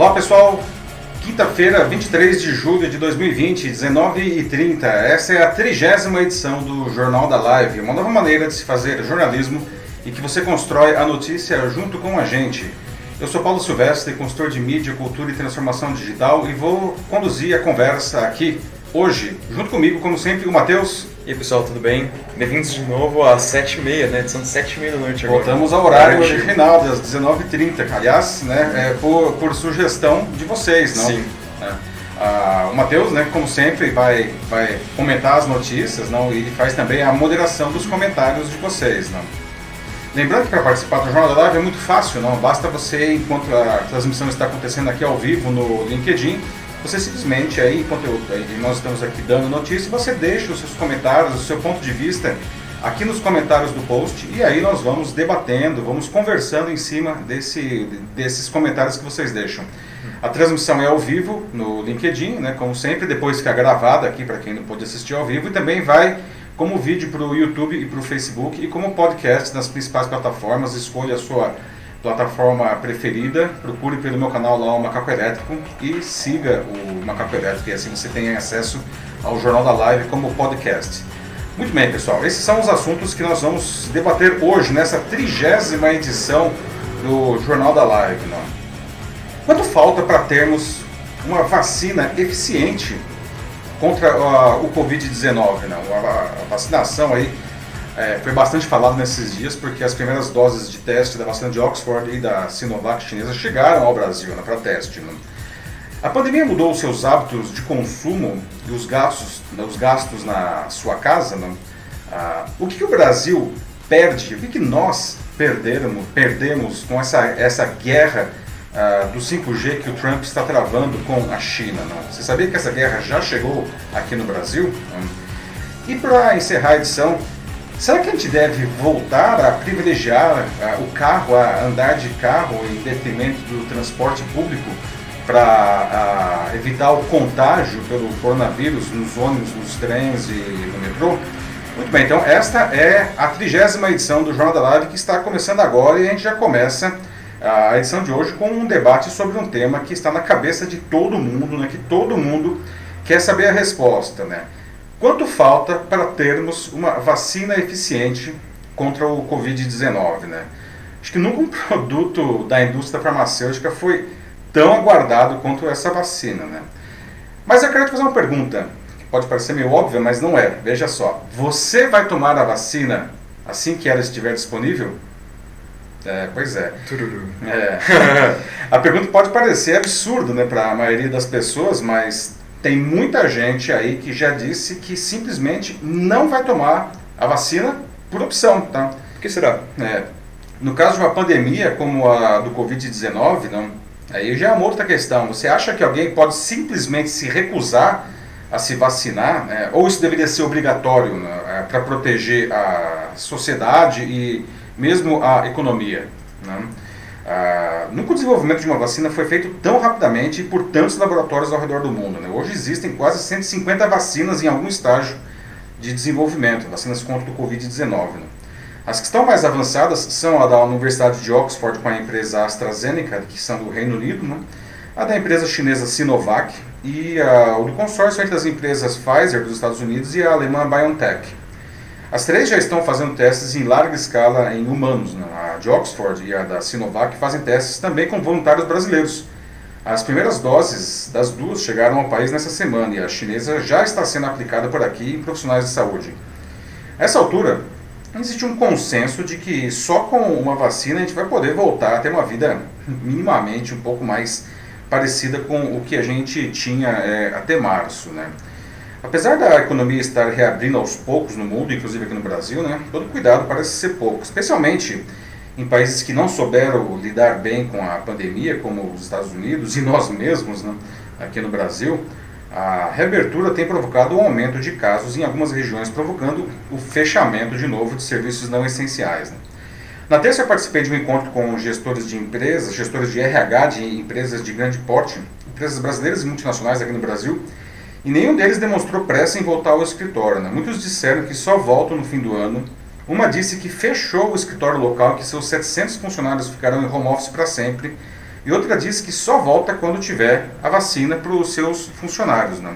Olá pessoal, quinta-feira, 23 de julho de 2020, 19h30. Essa é a trigésima edição do Jornal da Live, uma nova maneira de se fazer jornalismo e que você constrói a notícia junto com a gente. Eu sou Paulo Silvestre, consultor de mídia, cultura e transformação digital e vou conduzir a conversa aqui hoje, junto comigo, como sempre, o Matheus. E aí pessoal, tudo bem? Bem-vindos de novo às 7h30, né? Edição de 7h30 da noite agora. Voltamos ao horário original, das 19h30. Aliás, né, é por, por sugestão de vocês, não? Sim. Né? Ah, o Matheus, né, como sempre, vai, vai comentar as notícias não? e ele faz também a moderação dos comentários de vocês. Não? Lembrando que para participar do Jornal da Live é muito fácil, não? Basta você, enquanto a transmissão está acontecendo aqui ao vivo no LinkedIn, você simplesmente aí, enquanto eu, nós estamos aqui dando notícia, você deixa os seus comentários, o seu ponto de vista aqui nos comentários do post e aí nós vamos debatendo, vamos conversando em cima desse, desses comentários que vocês deixam. A transmissão é ao vivo no LinkedIn, né, como sempre, depois fica gravada aqui para quem não pôde assistir ao vivo e também vai como vídeo para o YouTube e para o Facebook e como podcast nas principais plataformas. Escolha a sua plataforma preferida, procure pelo meu canal lá o Macaco Elétrico e siga o Macaco Elétrico e assim você tem acesso ao Jornal da Live como podcast. Muito bem, pessoal, esses são os assuntos que nós vamos debater hoje, nessa trigésima edição do Jornal da Live. Não? Quanto falta para termos uma vacina eficiente contra uh, o Covid-19. Né? A, vacinação aí é, foi bastante falado nesses dias porque as primeiras doses de teste da vacina de Oxford e da Sinovac chinesa chegaram ao Brasil né, para teste. Né? A pandemia mudou os seus hábitos de consumo e os gastos, né, os gastos na sua casa. Né? Ah, o que, que, o Brasil perde? O que, que nós perdemos, perdemos com essa, essa guerra uh, do 5G que o Trump está travando com a China. Não? Você sabia que essa guerra já chegou aqui no Brasil? E para encerrar a edição, será que a gente deve voltar a privilegiar o carro, a andar de carro em detrimento do transporte público para evitar o contágio pelo coronavírus nos ônibus, nos trens e no metrô? Muito bem, então esta é a trigésima edição do Jornal da Live que está começando agora e a gente já começa a edição de hoje com um debate sobre um tema que está na cabeça de todo mundo, né, que todo mundo quer saber a resposta. Né? Quanto falta para termos uma vacina eficiente contra o Covid-19? Né? Acho que nunca um produto da indústria farmacêutica foi tão aguardado quanto essa vacina. Né? Mas eu quero te fazer uma pergunta, que pode parecer meio óbvia, mas não é. Veja só, você vai tomar a vacina assim que ela estiver disponível? É, pois é. é. a pergunta pode parecer absurda né, para a maioria das pessoas, mas tem muita gente aí que já disse que simplesmente não vai tomar a vacina por opção. Tá? Por que será? É, no caso de uma pandemia como a do Covid-19, não, aí já é uma outra questão. Você acha que alguém pode simplesmente se recusar a se vacinar, né? ou isso deveria ser obrigatório né, é, para proteger a sociedade e mesmo a economia. Né? Ah, nunca o desenvolvimento de uma vacina foi feito tão rapidamente e por tantos laboratórios ao redor do mundo. Né? Hoje existem quase 150 vacinas em algum estágio de desenvolvimento, vacinas contra o Covid-19. Né? As que estão mais avançadas são a da Universidade de Oxford com a empresa AstraZeneca, que são do Reino Unido, né? a da empresa chinesa Sinovac e a, o do consórcio entre as empresas Pfizer dos Estados Unidos e a alemã BioNTech. As três já estão fazendo testes em larga escala em humanos. Né? A de Oxford e a da Sinovac fazem testes também com voluntários brasileiros. As primeiras doses das duas chegaram ao país nessa semana e a chinesa já está sendo aplicada por aqui em profissionais de saúde. A essa altura, existe um consenso de que só com uma vacina a gente vai poder voltar a ter uma vida minimamente um pouco mais parecida com o que a gente tinha é, até março. Né? Apesar da economia estar reabrindo aos poucos no mundo, inclusive aqui no Brasil, né, todo cuidado parece ser pouco, especialmente em países que não souberam lidar bem com a pandemia, como os Estados Unidos e nós mesmos né, aqui no Brasil. A reabertura tem provocado um aumento de casos em algumas regiões, provocando o fechamento de novo de serviços não essenciais. Né. Na terça eu participei de um encontro com gestores de empresas, gestores de RH de empresas de grande porte, empresas brasileiras e multinacionais aqui no Brasil, e nenhum deles demonstrou pressa em voltar ao escritório. Né? Muitos disseram que só voltam no fim do ano. Uma disse que fechou o escritório local, que seus 700 funcionários ficarão em home office para sempre. e outra diz que só volta quando tiver a vacina para os seus funcionários. Né?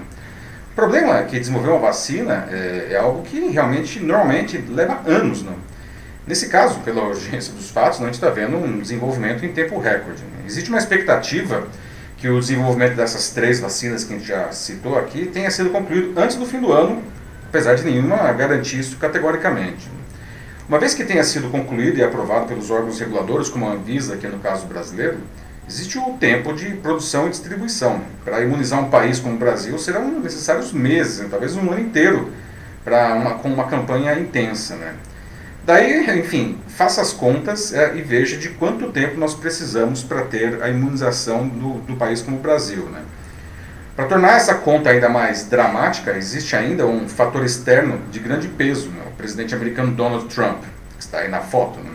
O problema é que desenvolver uma vacina é, é algo que realmente, normalmente, leva anos. Né? Nesse caso, pela urgência dos fatos, a gente está vendo um desenvolvimento em tempo recorde. Né? Existe uma expectativa que o desenvolvimento dessas três vacinas que a gente já citou aqui tenha sido concluído antes do fim do ano, apesar de nenhuma garantir isso categoricamente. Uma vez que tenha sido concluído e aprovado pelos órgãos reguladores, como a Anvisa, aqui no caso brasileiro, existe o tempo de produção e distribuição. Para imunizar um país como o Brasil serão necessários meses, né? talvez um ano inteiro, para uma, com uma campanha intensa. Né? Daí, enfim, faça as contas é, e veja de quanto tempo nós precisamos para ter a imunização do, do país como o Brasil. Né? Para tornar essa conta ainda mais dramática, existe ainda um fator externo de grande peso, né? o presidente americano Donald Trump, que está aí na foto. Né?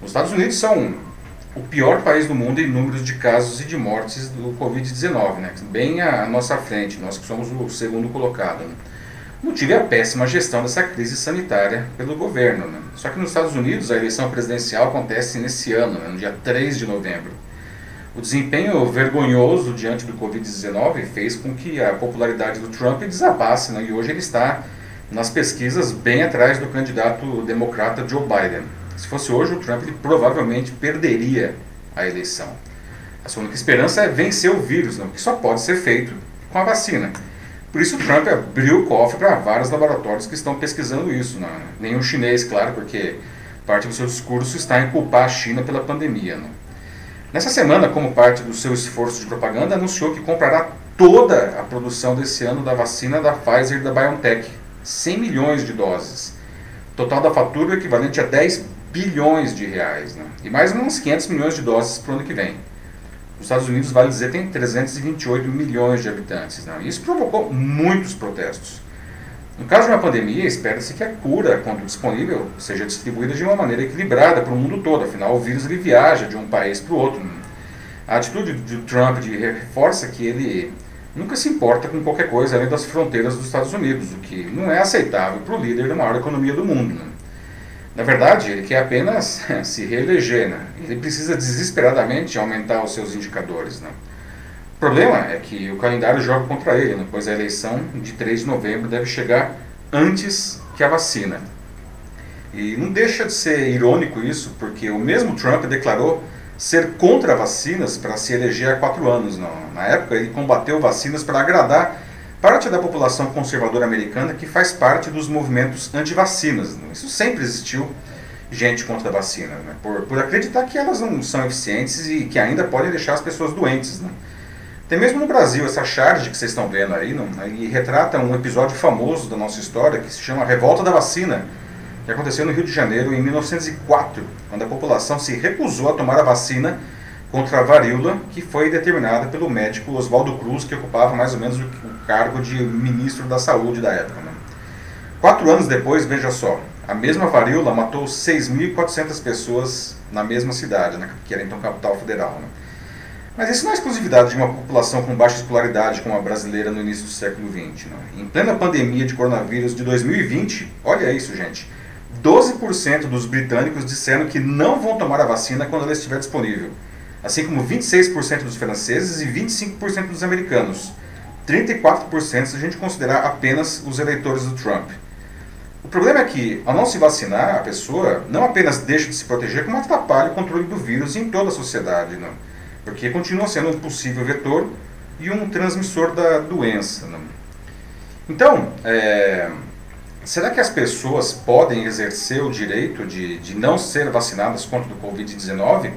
Os Estados Unidos são o pior país do mundo em números de casos e de mortes do Covid-19, né? bem à nossa frente, nós que somos o segundo colocado. Né? Motivo é a péssima gestão dessa crise sanitária pelo governo. Né? Só que nos Estados Unidos a eleição presidencial acontece nesse ano, né, no dia 3 de novembro. O desempenho vergonhoso diante do Covid-19 fez com que a popularidade do Trump desabasse, né? e hoje ele está nas pesquisas bem atrás do candidato democrata Joe Biden. Se fosse hoje, o Trump ele provavelmente perderia a eleição. A sua única esperança é vencer o vírus, não, que só pode ser feito com a vacina. Por isso, Trump abriu o cofre para vários laboratórios que estão pesquisando isso. Né? Nenhum chinês, claro, porque parte do seu discurso está em culpar a China pela pandemia. Né? Nessa semana, como parte do seu esforço de propaganda, anunciou que comprará toda a produção desse ano da vacina da Pfizer e da BioNTech, 100 milhões de doses. Total da fatura equivalente a 10 bilhões de reais, né? e mais uns 500 milhões de doses para o ano que vem. Os Estados Unidos, vale dizer, tem 328 milhões de habitantes. Né? Isso provocou muitos protestos. No caso de uma pandemia, espera-se que a cura, quando disponível, seja distribuída de uma maneira equilibrada para o mundo todo. Afinal, o vírus ele viaja de um país para o outro. A atitude de Trump de reforça que ele nunca se importa com qualquer coisa além das fronteiras dos Estados Unidos, o que não é aceitável para o líder da maior economia do mundo. Né? Na verdade, ele quer apenas se reeleger. Né? Ele precisa desesperadamente aumentar os seus indicadores. Né? O problema é que o calendário joga contra ele, né? pois a eleição de 3 de novembro deve chegar antes que a vacina. E não deixa de ser irônico isso, porque o mesmo Trump declarou ser contra vacinas para se eleger há quatro anos. Não. Na época, ele combateu vacinas para agradar parte da população conservadora americana que faz parte dos movimentos anti-vacinas. Isso sempre existiu gente contra a vacina, né? por, por acreditar que elas não são eficientes e que ainda podem deixar as pessoas doentes. Né? Tem mesmo no Brasil essa charge que vocês estão vendo aí, não? e retrata um episódio famoso da nossa história que se chama Revolta da Vacina, que aconteceu no Rio de Janeiro em 1904, quando a população se recusou a tomar a vacina contra a varíola, que foi determinada pelo médico Oswaldo Cruz, que ocupava mais ou menos o cargo de ministro da Saúde da época. Né? Quatro anos depois, veja só, a mesma varíola matou 6.400 pessoas na mesma cidade, né, que era então capital federal. Né? Mas isso não é exclusividade de uma população com baixa escolaridade como a brasileira no início do século XX. Né? Em plena pandemia de coronavírus de 2020, olha isso, gente, 12% dos britânicos disseram que não vão tomar a vacina quando ela estiver disponível assim como 26% dos franceses e 25% dos americanos. 34% se a gente considerar apenas os eleitores do Trump. O problema é que, ao não se vacinar, a pessoa não apenas deixa de se proteger, como atrapalha o controle do vírus em toda a sociedade, não? porque continua sendo um possível vetor e um transmissor da doença. Não? Então, é, será que as pessoas podem exercer o direito de, de não ser vacinadas contra o Covid-19?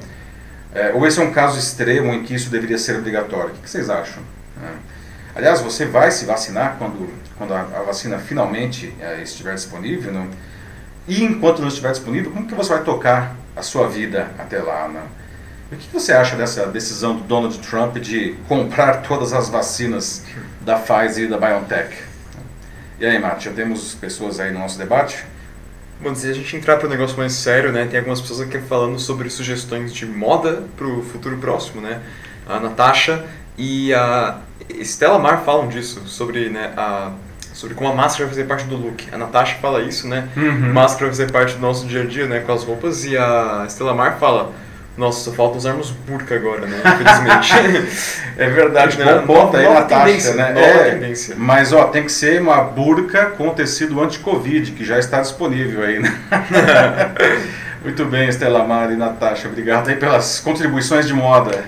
É, ou esse é um caso extremo em que isso deveria ser obrigatório? O que vocês acham? É. Aliás, você vai se vacinar quando, quando a, a vacina finalmente é, estiver disponível? Não? E enquanto não estiver disponível, como que você vai tocar a sua vida até lá? Não? O que você acha dessa decisão do Donald Trump de comprar todas as vacinas da Pfizer e da BioNTech? E aí, já temos pessoas aí no nosso debate? Bom, se a gente entrar para um negócio mais sério, né, tem algumas pessoas aqui falando sobre sugestões de moda para o futuro próximo, né? A Natasha e a Estela Mar falam disso, sobre, né, a, sobre como a máscara vai fazer parte do look. A Natasha fala isso, né? Uhum. Máscara vai fazer parte do nosso dia a dia, né, com as roupas, e a Estela Mar fala Nossa, só falta usarmos burca agora, né? Infelizmente. é verdade, né? Bom ponto aí, Natasha, tendência, né? É, tendência. Mas ó, tem que ser uma burca com tecido anti-Covid, que já está disponível aí, né? Muito bem, Estela Mari e Natasha, obrigado aí pelas contribuições de moda.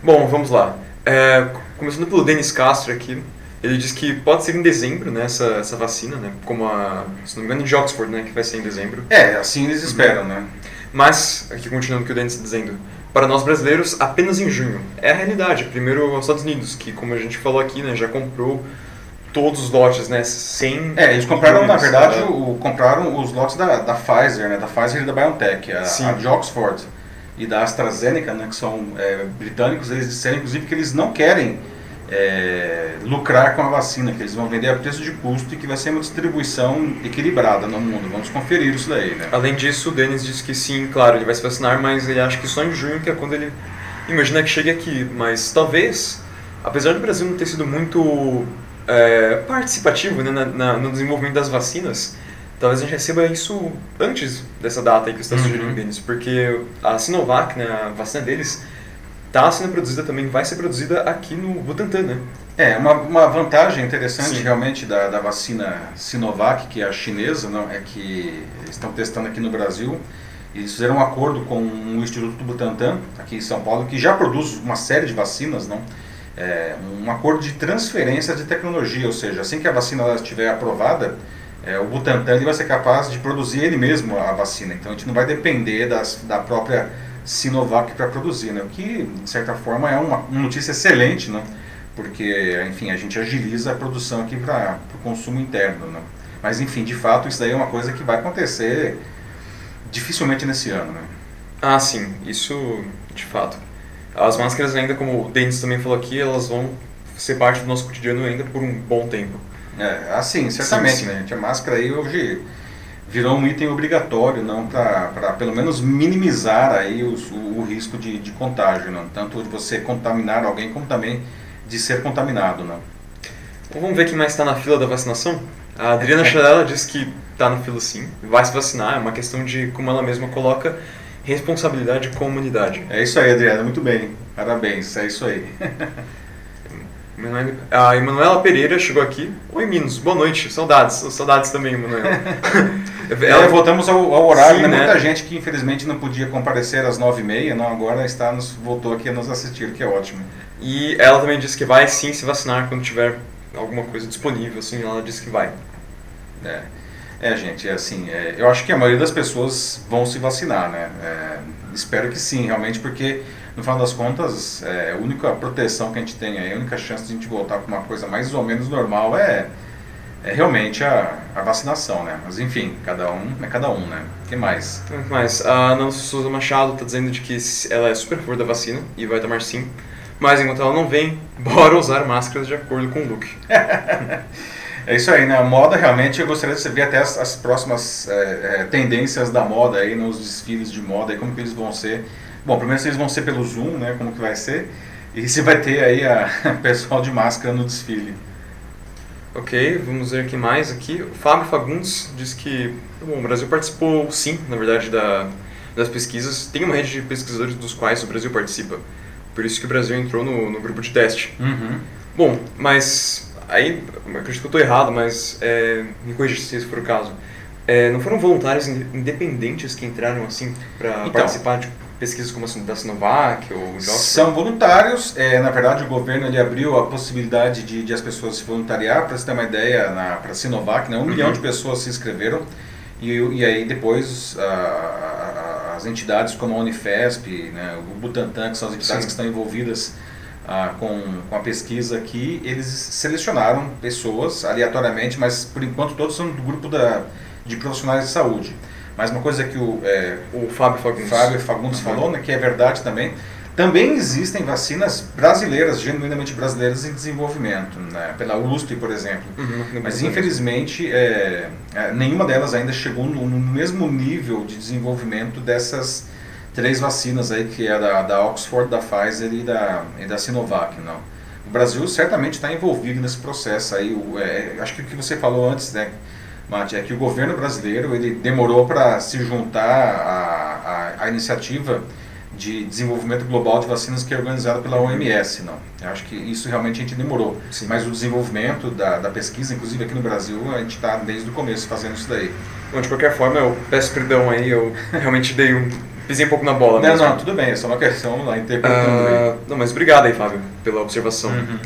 Bom, vamos lá. É, começando pelo Denis Castro aqui, ele diz que pode ser em dezembro, né, essa, essa vacina, né, como a, se não me engano, de Oxford, né, que vai ser em dezembro. É, assim eles esperam, né? Mas, aqui continuando o que o Denis está dizendo, para nós brasileiros, apenas em junho. É a realidade. Primeiro, os Estados Unidos, que, como a gente falou aqui, né, já comprou todos os lotes, né, sem... É, eles compraram, na milhões, verdade, né? o, compraram os lotes da, da Pfizer, né? Da Pfizer e da BioNTech, a, Sim. a de Oxford e da AstraZeneca, né? Que são é, britânicos, eles disseram, inclusive, que eles não querem é, lucrar com a vacina, que eles vão vender a preço de custo e que vai ser uma distribuição equilibrada no mundo. Vamos conferir isso daí, né? Além disso, o Denis disse que sim, claro, ele vai se vacinar, mas ele acha que só em junho, que é quando ele imagina que chegue aqui. Mas talvez, apesar do Brasil não ter sido muito é, participativo né, na- na- no desenvolvimento das vacinas, talvez a gente receba isso antes dessa data aí que você está Uhum. sugerindo, Denis, porque a Sinovac, né, a vacina deles, está sendo produzida também, vai ser produzida aqui no Butantan, né? É, uma, uma vantagem interessante Sim. realmente da, da vacina Sinovac, que é a chinesa, não, é que estão testando aqui no Brasil. Eles fizeram um acordo com o Instituto Butantan, aqui em São Paulo, que já produz uma série de vacinas, não? É, um acordo de transferência de tecnologia, ou seja, assim que a vacina estiver aprovada, é, o Butantan ele vai ser capaz de produzir ele mesmo a vacina. Então a gente não vai depender das, da própria Sinovac para produzir, né? o que de certa forma é uma, uma notícia excelente, né? porque enfim a gente agiliza a produção aqui para o consumo interno. Né? Mas enfim, de fato isso daí é uma coisa que vai acontecer dificilmente nesse ano. Né? Ah, sim, isso de fato. As máscaras ainda, como o Denis também falou aqui, elas vão ser parte do nosso cotidiano ainda por um bom tempo. É, assim, certamente, Sim, sim. né? A máscara aí hoje virou um item obrigatório, não para pelo menos minimizar aí os- o, o risco de, de contágio, não? Tanto de você contaminar alguém como também de ser contaminado, não? Então vamos ver quem mais está na fila da vacinação? A Adriana Charella diz que está na fila sim, vai se vacinar, é uma questão de, como ela mesma coloca, responsabilidade com a humanidade. É isso aí, Adriana, muito bem. Parabéns, é isso aí. A Emanuela Pereira chegou aqui. Oi, Minos, boa noite. Saudades, saudades também, Emanuela. É, voltamos ao, ao horário, Sim, né? né? Muita gente que infelizmente não podia comparecer às nove e meia, não, agora está nos, voltou aqui a nos assistir, que é ótimo. E ela também disse que vai sim se vacinar quando tiver alguma coisa disponível, assim, ela disse que vai. É, é gente, é assim, é, eu acho que a maioria das pessoas vão se vacinar, né? É, espero que sim, realmente, porque no final das contas, é, a única proteção que a gente tem aí, a única chance de a gente voltar para uma coisa mais ou menos normal é, é realmente a, a vacinação, né? Mas enfim, cada um é cada um, né? O que mais? Então, Mas a Ana Souza Machado está dizendo de que ela é super a favor da vacina e vai tomar sim. Mas enquanto ela não vem, bora usar máscaras de acordo com o look. É isso aí, né? A moda realmente eu gostaria de ver até as, as próximas é, é, tendências da moda aí nos desfiles de moda, aí, como que eles vão ser. Bom, primeiro eles vão ser pelo Zoom, né? Como que vai ser? E se vai ter aí a pessoal de máscara no desfile. Ok, vamos ver aqui mais aqui. O Fábio Fagundes diz que bom, o Brasil participou sim, na verdade, da, das pesquisas. Tem uma rede de pesquisadores dos quais o Brasil participa. Por isso que o Brasil entrou no, no grupo de teste. Uhum. Bom, mas aí, acredito que eu estou errado, mas é, me corrija se esse for o caso. É, não foram voluntários in- independentes que entraram assim para Então. participar de pesquisas como a da Sinovac ou Oxford? São voluntários, é, na verdade o governo ele abriu a possibilidade de, de as pessoas se voluntariar, para você ter uma ideia, para a Sinovac, né, um Uhum. milhão de pessoas se inscreveram, e, e aí depois a- a- as entidades como a Unifesp, né, o Butantan, que são as entidades Sim. que estão envolvidas ah, com, com a pesquisa aqui, eles selecionaram pessoas aleatoriamente, mas por enquanto todos são do grupo da, de profissionais de saúde. Mas uma coisa que o, é, O Fábio Fagundes. Fábio Fagundes Uhum. falou, né, que é verdade também. Também existem vacinas brasileiras, genuinamente brasileiras em desenvolvimento, né, pela USP, por exemplo. Uhum, Mas infelizmente é, é, nenhuma delas ainda chegou no, no mesmo nível de desenvolvimento dessas três vacinas aí, que é da, da Oxford, da Pfizer e da, e da Sinovac. Não. O Brasil certamente está envolvido nesse processo aí. O, é, acho que o que você falou antes, né, Mate, é que o governo brasileiro ele demorou para se juntar à, à, à iniciativa de desenvolvimento global de vacinas que é organizado pela OMS, não. Eu acho que isso realmente a gente demorou. Sim. Mas o desenvolvimento da, da pesquisa, inclusive aqui no Brasil, a gente está desde o começo fazendo isso daí. Bom, de qualquer forma, eu peço perdão aí, eu realmente dei um, pisei um pouco na bola. Não, mesmo. não, tudo bem, é só uma questão lá interpretando uh, aí. Não, mas obrigado aí, Fábio, pela observação. Uhum.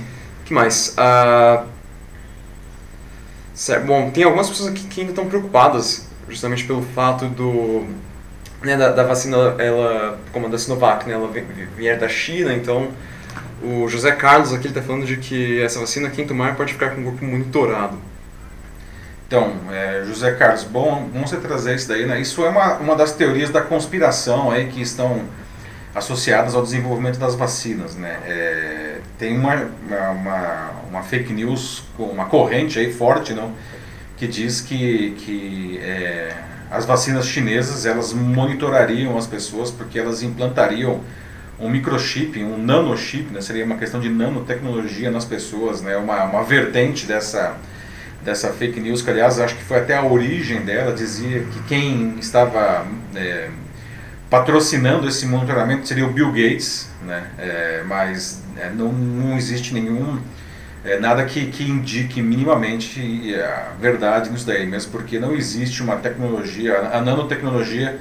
que mais? Uh, certo, bom, tem algumas pessoas aqui que ainda estão preocupadas, justamente pelo fato do né, da, da, vacina, ela, como a da Sinovac, né, ela vier da China, então o José Carlos aqui está falando de que essa vacina, quem tomar, pode ficar com o corpo monitorado. Então, é, José Carlos, bom, vamos você trazer isso daí, né? Isso é uma, uma das teorias da conspiração aí que estão associadas ao desenvolvimento das vacinas, né? É, tem uma, uma, uma, fake news, uma corrente aí forte, não? Que diz que, que é, as vacinas chinesas elas monitorariam as pessoas porque elas implantariam um microchip, um nanochip, né? seria uma questão de nanotecnologia nas pessoas, né? uma, uma vertente dessa, dessa fake news, que aliás acho que foi até a origem dela, dizia que quem estava é, patrocinando esse monitoramento seria o Bill Gates, né? É, mas é, não, não existe nenhum é, nada que, que indique minimamente a verdade nisso daí, mesmo porque não existe uma tecnologia, a nanotecnologia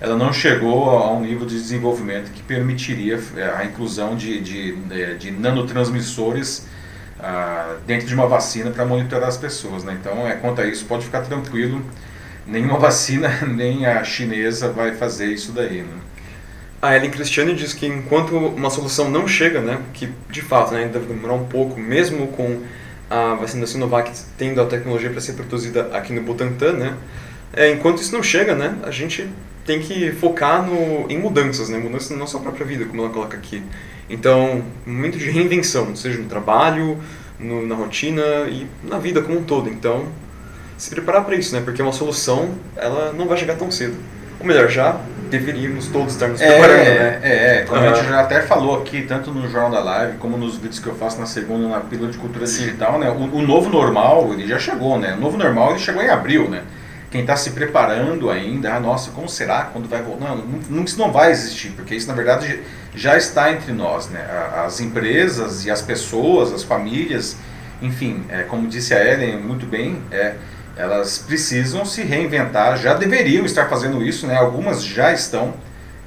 ela não chegou a um nível de desenvolvimento que permitiria é, a inclusão de, de, é, de nanotransmissores ah, dentro de uma vacina para monitorar as pessoas. Né? Então, é, quanto a isso, pode ficar tranquilo, nenhuma vacina, nem a chinesa vai fazer isso daí. Né? A Ellen Cristiane diz que enquanto uma solução não chega, né, que de fato né, deve demorar um pouco, mesmo com a vacina da Sinovac tendo a tecnologia para ser produzida aqui no Butantan, né, é, enquanto isso não chega, né, a gente tem que focar no, em mudanças, né, mudanças na nossa própria vida, como ela coloca aqui. Então, momento de reinvenção, seja no trabalho, no, na rotina e na vida como um todo. Então, se preparar para isso, né, porque uma solução ela não vai chegar tão cedo. Ou melhor, já deveríamos todos estar nos preparando, é, né? É, é, como uhum. a gente já até falou aqui, tanto no Jornal da Live, como nos vídeos que eu faço na segunda, na pílula de cultura Sim. digital, né? O, o, novo normal, ele já chegou, né? O novo normal, ele chegou em abril, né? Quem está se preparando ainda, ah, nossa, como será quando vai voltar? Não, não, isso não vai existir, porque isso, na verdade, já está entre nós, né? As empresas e as pessoas, as famílias, enfim, é, como disse a Ellen muito bem, é elas precisam se reinventar, já deveriam estar fazendo isso, né? algumas já estão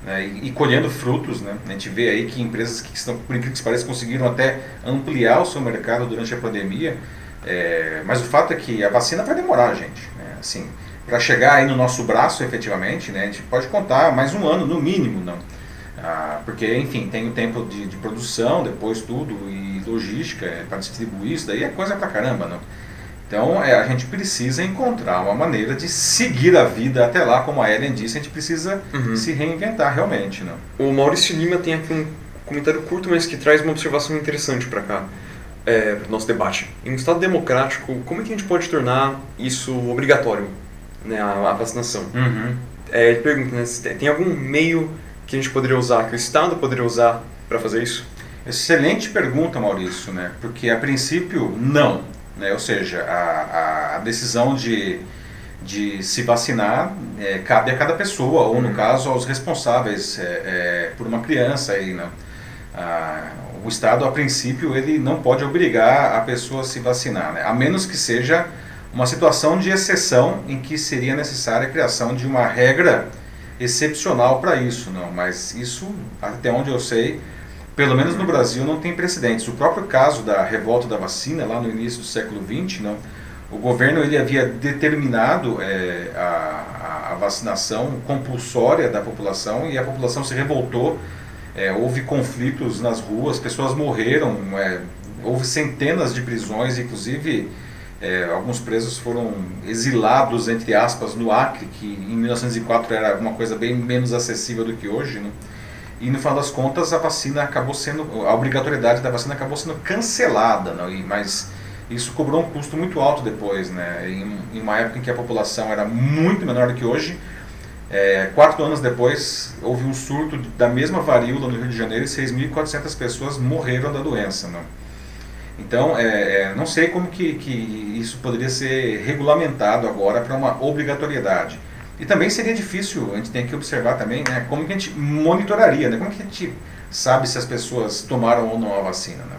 né? e, e, colhendo frutos. Né? A gente vê aí que empresas que estão, por incrível que pareça, conseguiram até ampliar o seu mercado durante a pandemia, é, mas o fato é que a vacina vai demorar, gente. Né? Assim, para chegar aí no nosso braço efetivamente, né? a gente pode contar mais um ano no mínimo, não? Ah, porque, enfim, tem o tempo de, de produção, depois tudo, e logística é, para distribuir isso, daí é coisa pra caramba, não? Então é, a gente precisa encontrar uma maneira de seguir a vida até lá, como a Ellen disse, a gente precisa uhum. se reinventar realmente. Né? O Maurício Lima tem aqui um comentário curto, mas que traz uma observação interessante para cá, é, para o nosso debate. Em um Estado democrático, como é que a gente pode tornar isso obrigatório, né, a, a vacinação? Uhum. É, ele pergunta, né, tem algum meio que a gente poderia usar, que o Estado poderia usar para fazer isso? Excelente pergunta, Maurício, né? porque a princípio, não né? Ou seja, a, a decisão de, de se vacinar é, cabe a cada pessoa, ou no uhum. caso aos responsáveis é, é, por uma criança. Aí, né? ah, o Estado, a princípio, ele não pode obrigar a pessoa a se vacinar, né? a menos que seja uma situação de exceção em que seria necessária a criação de uma regra excepcional para isso, não. Mas isso, até onde eu sei, pelo menos no Brasil, não tem precedentes. O próprio caso da revolta da vacina, lá no início do século XX, não, o governo ele havia determinado é, a, a, vacinação compulsória da população e a população se revoltou. É, houve conflitos nas ruas, pessoas morreram, é, houve centenas de prisões, inclusive é, alguns presos foram exilados, entre aspas, no Acre, que em 1904 era uma coisa bem menos acessível do que hoje. Né? E no final das contas a vacina acabou sendo, a obrigatoriedade da vacina acabou sendo cancelada, não? E, mas isso cobrou um custo muito alto depois, né? Em, em uma época em que a população era muito menor do que hoje, é, quatro anos depois houve um surto da mesma varíola no Rio de Janeiro e 6.400 pessoas morreram da doença, não? Então, é, é, não sei como que, que isso poderia ser regulamentado agora para uma obrigatoriedade. E também seria difícil, a gente tem que observar também, né, como que a gente monitoraria, né, como que a gente sabe se as pessoas tomaram ou não a vacina, né?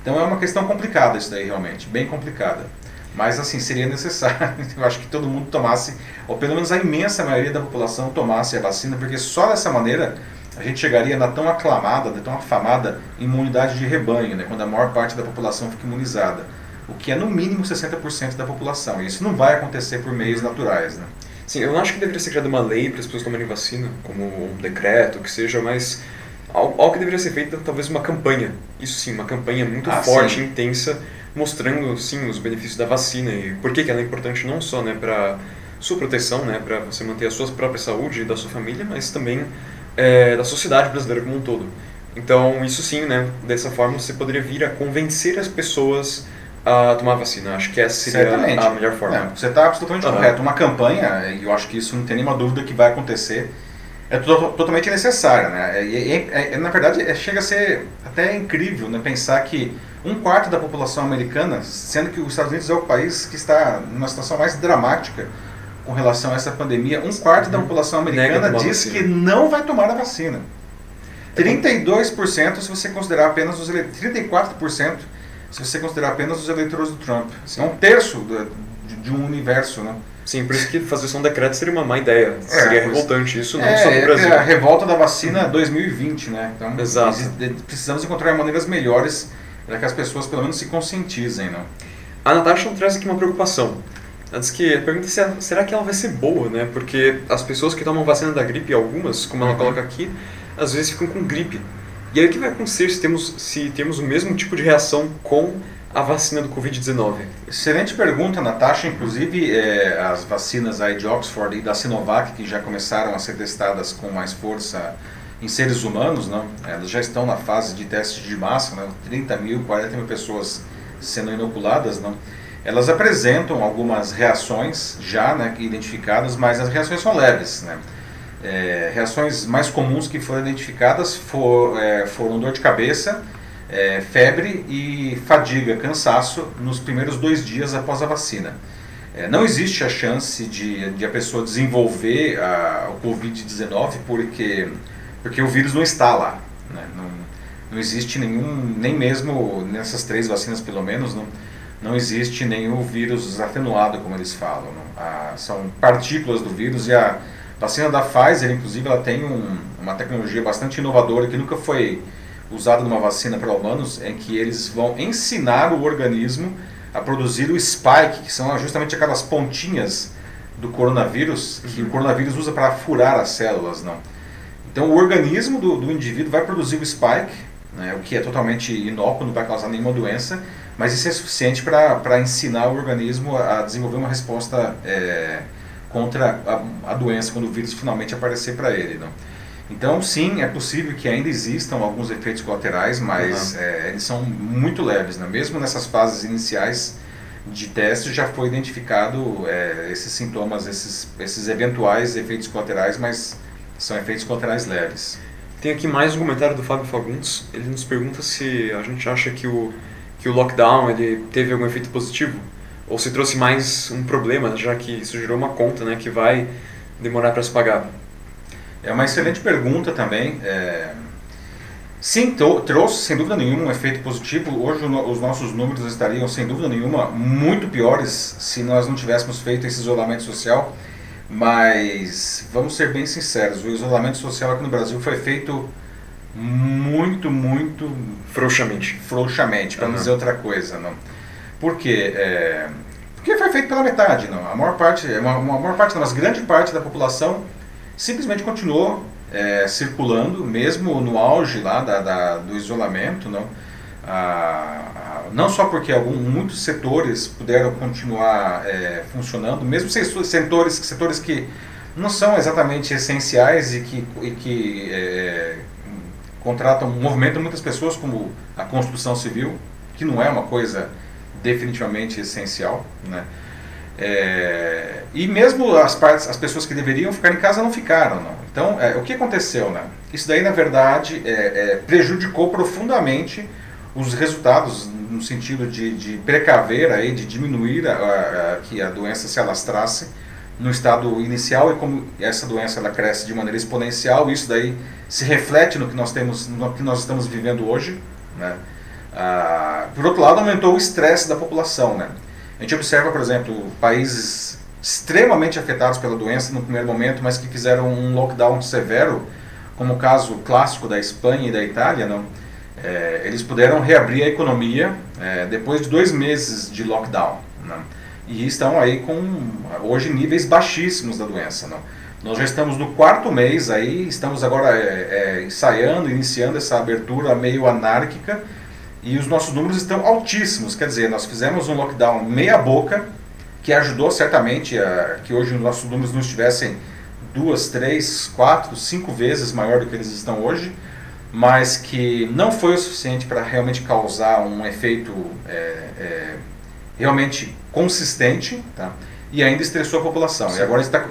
Então é uma questão complicada isso daí realmente, bem complicada. Mas assim, seria necessário, eu acho que todo mundo tomasse, ou pelo menos a imensa maioria da população tomasse a vacina, porque só dessa maneira a gente chegaria na tão aclamada, na tão afamada imunidade de rebanho, né, quando a maior parte da população fica imunizada. O que é no mínimo 60% da população. E isso não vai acontecer por meios naturais. Né? Sim, eu não acho que deveria ser criada uma lei para as pessoas tomarem vacina, como um decreto, que seja, mas algo que deveria ser feito talvez uma campanha. Isso sim, uma campanha muito ah, forte, sim. intensa, mostrando sim os benefícios da vacina e por que, que ela é importante não só né, para sua proteção, né, para você manter a sua própria saúde e da sua família, mas também é, da sociedade brasileira como um todo. Então, isso sim, né, dessa forma você poderia vir a convencer as pessoas a tomar vacina. Acho que essa seria Certamente. a melhor forma. Não, você está absolutamente uhum. correto. Uma campanha, e eu acho que isso não tem nenhuma dúvida que vai acontecer, é to totalmente necessária. Né? E, é, na verdade, é, chega a ser até incrível né, pensar que um quarto da população americana, sendo que os Estados Unidos é o país que está numa situação mais dramática com relação a essa pandemia, um quarto uhum. da população americana diz que não vai tomar a vacina. 32% se você considerar apenas os 34% se você considerar apenas os eleitores do Trump. Sim. É um terço de, de, um universo, né? Sim, por isso que fazer só um decreto seria uma má ideia. É, seria revoltante isso, não é, só no é Brasil. É a revolta da vacina 2020, né? Então, Exato. precisamos encontrar maneiras melhores para que as pessoas pelo menos se conscientizem, né? A Natasha traz aqui uma preocupação. Antes que a pergunta é será que ela vai ser boa, né? Porque as pessoas que tomam vacina da gripe, algumas, como ela uhum. coloca aqui, às vezes ficam com gripe. E aí o que vai acontecer se temos, se temos o mesmo tipo de reação com a vacina do Covid-19? Excelente pergunta, Natasha. Inclusive, é, as vacinas aí de Oxford e da Sinovac, que já começaram a ser testadas com mais força em seres humanos, não? elas já estão na fase de teste de massa, né? 30 mil, 40 mil pessoas sendo inoculadas, não? elas apresentam algumas reações já né, identificadas, mas as reações são leves. Né? É, reações mais comuns que foram identificadas for, é, foram dor de cabeça, é, febre e fadiga, cansaço nos primeiros dois dias após a vacina. É, não existe a chance de, de a pessoa desenvolver a, o Covid-19 porque, porque o vírus não está lá. Né? Não, não existe nenhum, nem mesmo nessas três vacinas pelo menos, não, não existe nenhum vírus atenuado, como eles falam. Ah, são partículas do vírus e a a vacina da Pfizer, inclusive, ela tem um, uma tecnologia bastante inovadora que nunca foi usada numa vacina para humanos, em que eles vão ensinar o organismo a produzir o spike, que são justamente aquelas pontinhas do coronavírus, que o coronavírus usa para furar as células, não. Então o organismo do, do indivíduo vai produzir o spike, né, o que é totalmente inócuo, não vai causar nenhuma doença, mas isso é suficiente para ensinar o organismo a desenvolver uma resposta é, contra a, a doença quando o vírus finalmente aparecer para ele. Não? Então, sim, é possível que ainda existam alguns efeitos colaterais, mas uhum. é, eles são muito leves. Né? Mesmo nessas fases iniciais de teste, já foi identificado é, esses sintomas, esses, esses eventuais efeitos colaterais, mas são efeitos colaterais leves. Tem aqui mais um comentário do Fábio Fagundes. Ele nos pergunta se a gente acha que o, que o lockdown ele teve algum efeito positivo ou se trouxe mais um problema, já que isso gerou uma conta né, que vai demorar para se pagar? É uma excelente pergunta também. É... Sim, trouxe sem dúvida nenhuma um efeito positivo. Hoje os nossos números estariam sem dúvida nenhuma muito piores se nós não tivéssemos feito esse isolamento social. Mas vamos ser bem sinceros, o isolamento social aqui no Brasil foi feito muito, muito frouxamente. Frouxamente, para uhum. não dizer outra coisa, não. Por quê? É, porque foi feito pela metade, não. A maior parte, uma, uma maior parte, não, mas grande parte da população simplesmente continuou é, circulando, mesmo no auge lá da, da do isolamento, não. Não só porque algum, muitos setores puderam continuar é, funcionando, mesmo setores, setores que não são exatamente essenciais e que, e que é, contratam, movimentam muitas pessoas, como a construção civil, que não é uma coisa definitivamente essencial, né? É, e mesmo as partes, as pessoas que deveriam ficar em casa não ficaram, não. Então, é, o que aconteceu, né? Isso daí, na verdade, é, é prejudicou profundamente os resultados no sentido de, de precaver aí, de diminuir a, a, a, que a doença se alastrasse no estado inicial e como essa doença ela cresce de maneira exponencial, isso daí se reflete no que nós temos, no que nós estamos vivendo hoje, né? Ah, por outro lado, aumentou o estresse da população, né? A gente observa, por exemplo, países extremamente afetados pela doença no primeiro momento, mas que fizeram um lockdown severo, como o caso clássico da Espanha e da Itália, não? É, eles puderam reabrir a economia é, depois de dois meses de lockdown. Não? E estão aí com, hoje, níveis baixíssimos da doença. Não? Nós já estamos no quarto mês aí, estamos agora é, ensaiando, iniciando essa abertura meio anárquica e os nossos números estão altíssimos. Quer dizer, nós fizemos um lockdown meia boca, que ajudou certamente a que hoje os nossos números não estivessem duas, três, quatro, cinco vezes maior do que eles estão hoje, mas que não foi o suficiente para realmente causar um efeito é, é, realmente consistente, tá? e ainda estressou a população. Sim. E agora está,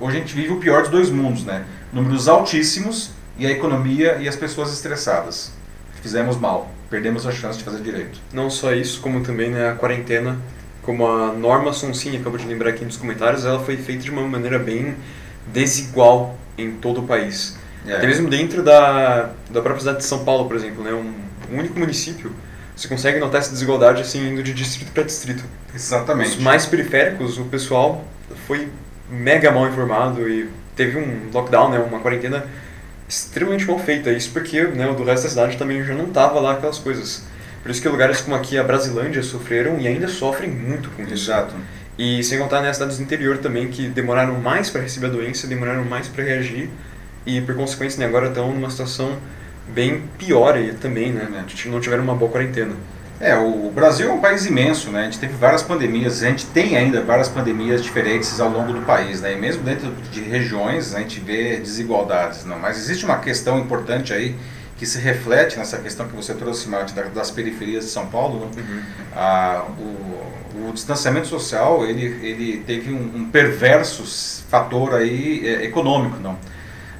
hoje a gente vive o pior dos dois mundos, né? Números altíssimos e a economia e as pessoas estressadas. Fizemos mal, perdemos a chance de fazer direito. Não só isso, como também né, a quarentena, como a Norma Sonsin acabou de lembrar aqui nos comentários, ela foi feita de uma maneira bem desigual em todo o país. É. Até mesmo dentro da, da própria cidade de São Paulo, por exemplo, né? um, um único município, você consegue notar essa desigualdade assim, indo de distrito para distrito. Exatamente. Os mais periféricos, o pessoal foi mega mal informado e teve um lockdown, né, uma quarentena extremamente mal feita. Isso porque né, o do resto da cidade também já não tava lá aquelas coisas. Por isso que lugares como aqui a Brasilândia sofreram e ainda sofrem muito com isso. Exato. E sem contar nas né, cidades do interior também que demoraram mais para receber a doença, demoraram mais para reagir e por consequência né, agora estão numa situação bem pior aí também, né? Não tiveram uma boa quarentena. É, o Brasil é um país imenso, né? A gente teve várias pandemias, a gente tem ainda várias pandemias diferentes ao longo do país, né? E mesmo dentro de regiões a gente vê desigualdades, não? Mas existe uma questão importante aí que se reflete nessa questão que você trouxe, Mate, das periferias de São Paulo. Né? Uhum. Ah, o, o, distanciamento social ele, ele teve um, um perverso fator aí é, econômico, não?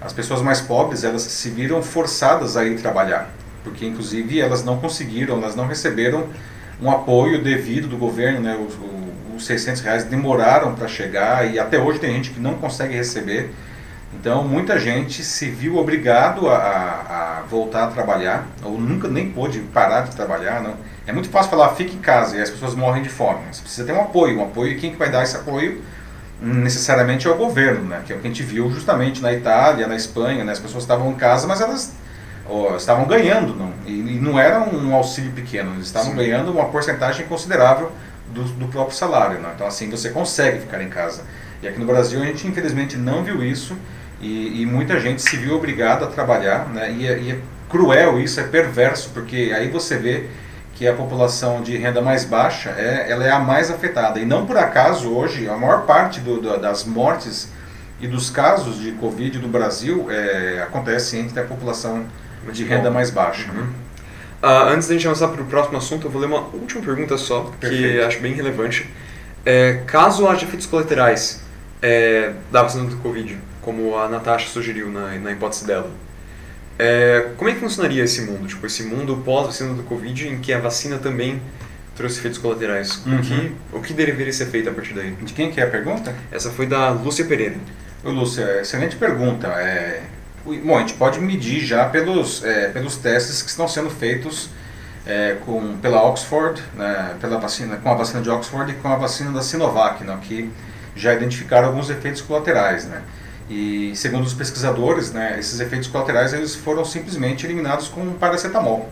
as pessoas mais pobres elas se viram forçadas a ir trabalhar, porque inclusive elas não conseguiram, elas não receberam um apoio devido do governo, né? Os, os 600 reais demoraram para chegar e até hoje tem gente que não consegue receber. Então muita gente se viu obrigado a, a voltar a trabalhar ou nunca nem pôde parar de trabalhar. Não. É muito fácil falar fique em casa e as pessoas morrem de fome. Você precisa ter um apoio, um apoio e quem que vai dar esse apoio necessariamente é o governo, né? que é o que a gente viu justamente na Itália, na Espanha, né? as pessoas estavam em casa, mas elas estavam ganhando, não? E, não era um auxílio pequeno, eles estavam Sim. ganhando uma porcentagem considerável do, do próprio salário. Né? Então assim você consegue ficar em casa. E aqui no Brasil a gente infelizmente não viu isso e, e muita gente se viu obrigada a trabalhar, né? e, é, e é cruel isso, é perverso, porque aí você vê que a população de renda mais baixa é, ela é a mais afetada. E não por acaso hoje a maior parte do, do, das mortes e dos casos de Covid no Brasil é, acontece entre a população de renda mais baixa. Uhum. Uh, antes da gente avançar para o próximo assunto, eu vou ler uma última pergunta só, Perfeito. que acho bem relevante. É, caso haja efeitos colaterais é, da vacina do Covid, como a Natasha sugeriu na, na hipótese dela, é, como é que funcionaria esse mundo? Tipo, esse mundo pós-vacina do Covid, em que a vacina também trouxe efeitos colaterais. Uhum. O, que, o que deveria ser feito a partir daí? De quem que é a pergunta? Essa foi da Lúcia Pereira. Ô, Lúcia, excelente pergunta. É, bom, a gente pode medir já pelos, é, pelos testes que estão sendo feitos é, com, pela Oxford, né, pela vacina, com a vacina de Oxford e com a vacina da Sinovac, né, que já identificaram alguns efeitos colaterais. Né. E segundo os pesquisadores, né, esses efeitos colaterais eles foram simplesmente eliminados com paracetamol,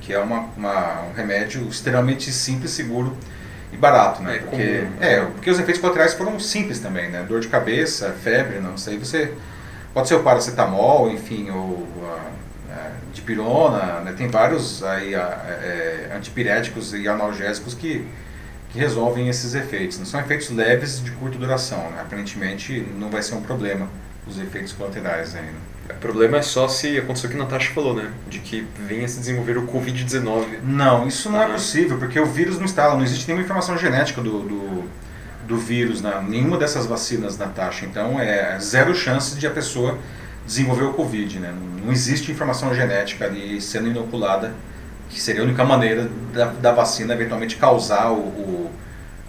que é uma, uma um remédio extremamente simples, seguro e barato, né? É, porque, é, porque os efeitos colaterais foram simples também, né? Dor de cabeça, febre, não sei, você pode ser o paracetamol, enfim, ou a, dipirona, né? tem vários aí a, é, antipiréticos e analgésicos que que resolvem esses efeitos. Não são efeitos leves de curta duração, né? aparentemente não vai ser um problema os efeitos colaterais ainda. O problema é só se aconteceu o que a Natasha falou, né? De que venha se desenvolver o Covid-19. Não, isso não é possível, porque o vírus não está, não existe nenhuma informação genética do, do, do vírus, né? nenhuma dessas vacinas, Natasha. Então é zero chance de a pessoa desenvolver o Covid, né? Não existe informação genética ali sendo inoculada que seria a única maneira da, da vacina eventualmente causar o, o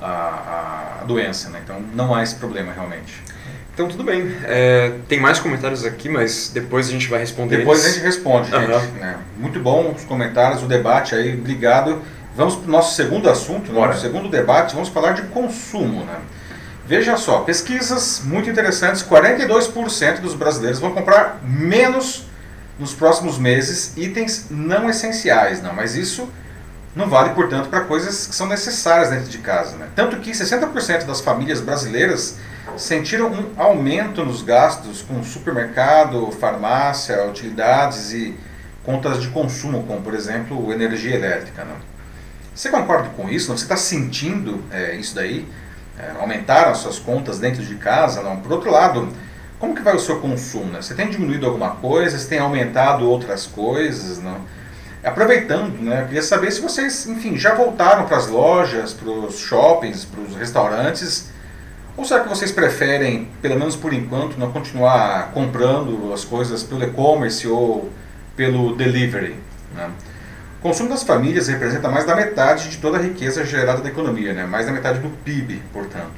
a, a, doença, né? Então não há esse problema realmente. Então tudo bem. É, tem mais comentários aqui, mas depois a gente vai responder. Depois eles. a gente responde, gente. Né? Muito bom os comentários, o debate aí, obrigado. Vamos para o nosso segundo assunto, né? Bora. o segundo debate, vamos falar de consumo. Né? Veja só, pesquisas muito interessantes, 42% dos brasileiros vão comprar menos nos próximos meses itens não essenciais, não, mas isso não vale, portanto, para coisas que são necessárias dentro de casa. Né? Tanto que 60% das famílias brasileiras sentiram um aumento nos gastos com supermercado, farmácia, utilidades e contas de consumo, como por exemplo energia elétrica. Não? Você concorda com isso? Não? Você está sentindo é, isso daí? É, aumentaram as suas contas dentro de casa? Não? Por outro lado, como que vai o seu consumo? Né? Você tem diminuído alguma coisa? Você tem aumentado outras coisas? Não? Aproveitando, né, eu queria saber se vocês, enfim, já voltaram para as lojas, para os shoppings, para os restaurantes, ou será que vocês preferem, pelo menos por enquanto, não continuar comprando as coisas pelo e-commerce ou pelo delivery? Né? O consumo das famílias representa mais da metade de toda a riqueza gerada da economia, né? mais da metade do PIB, portanto.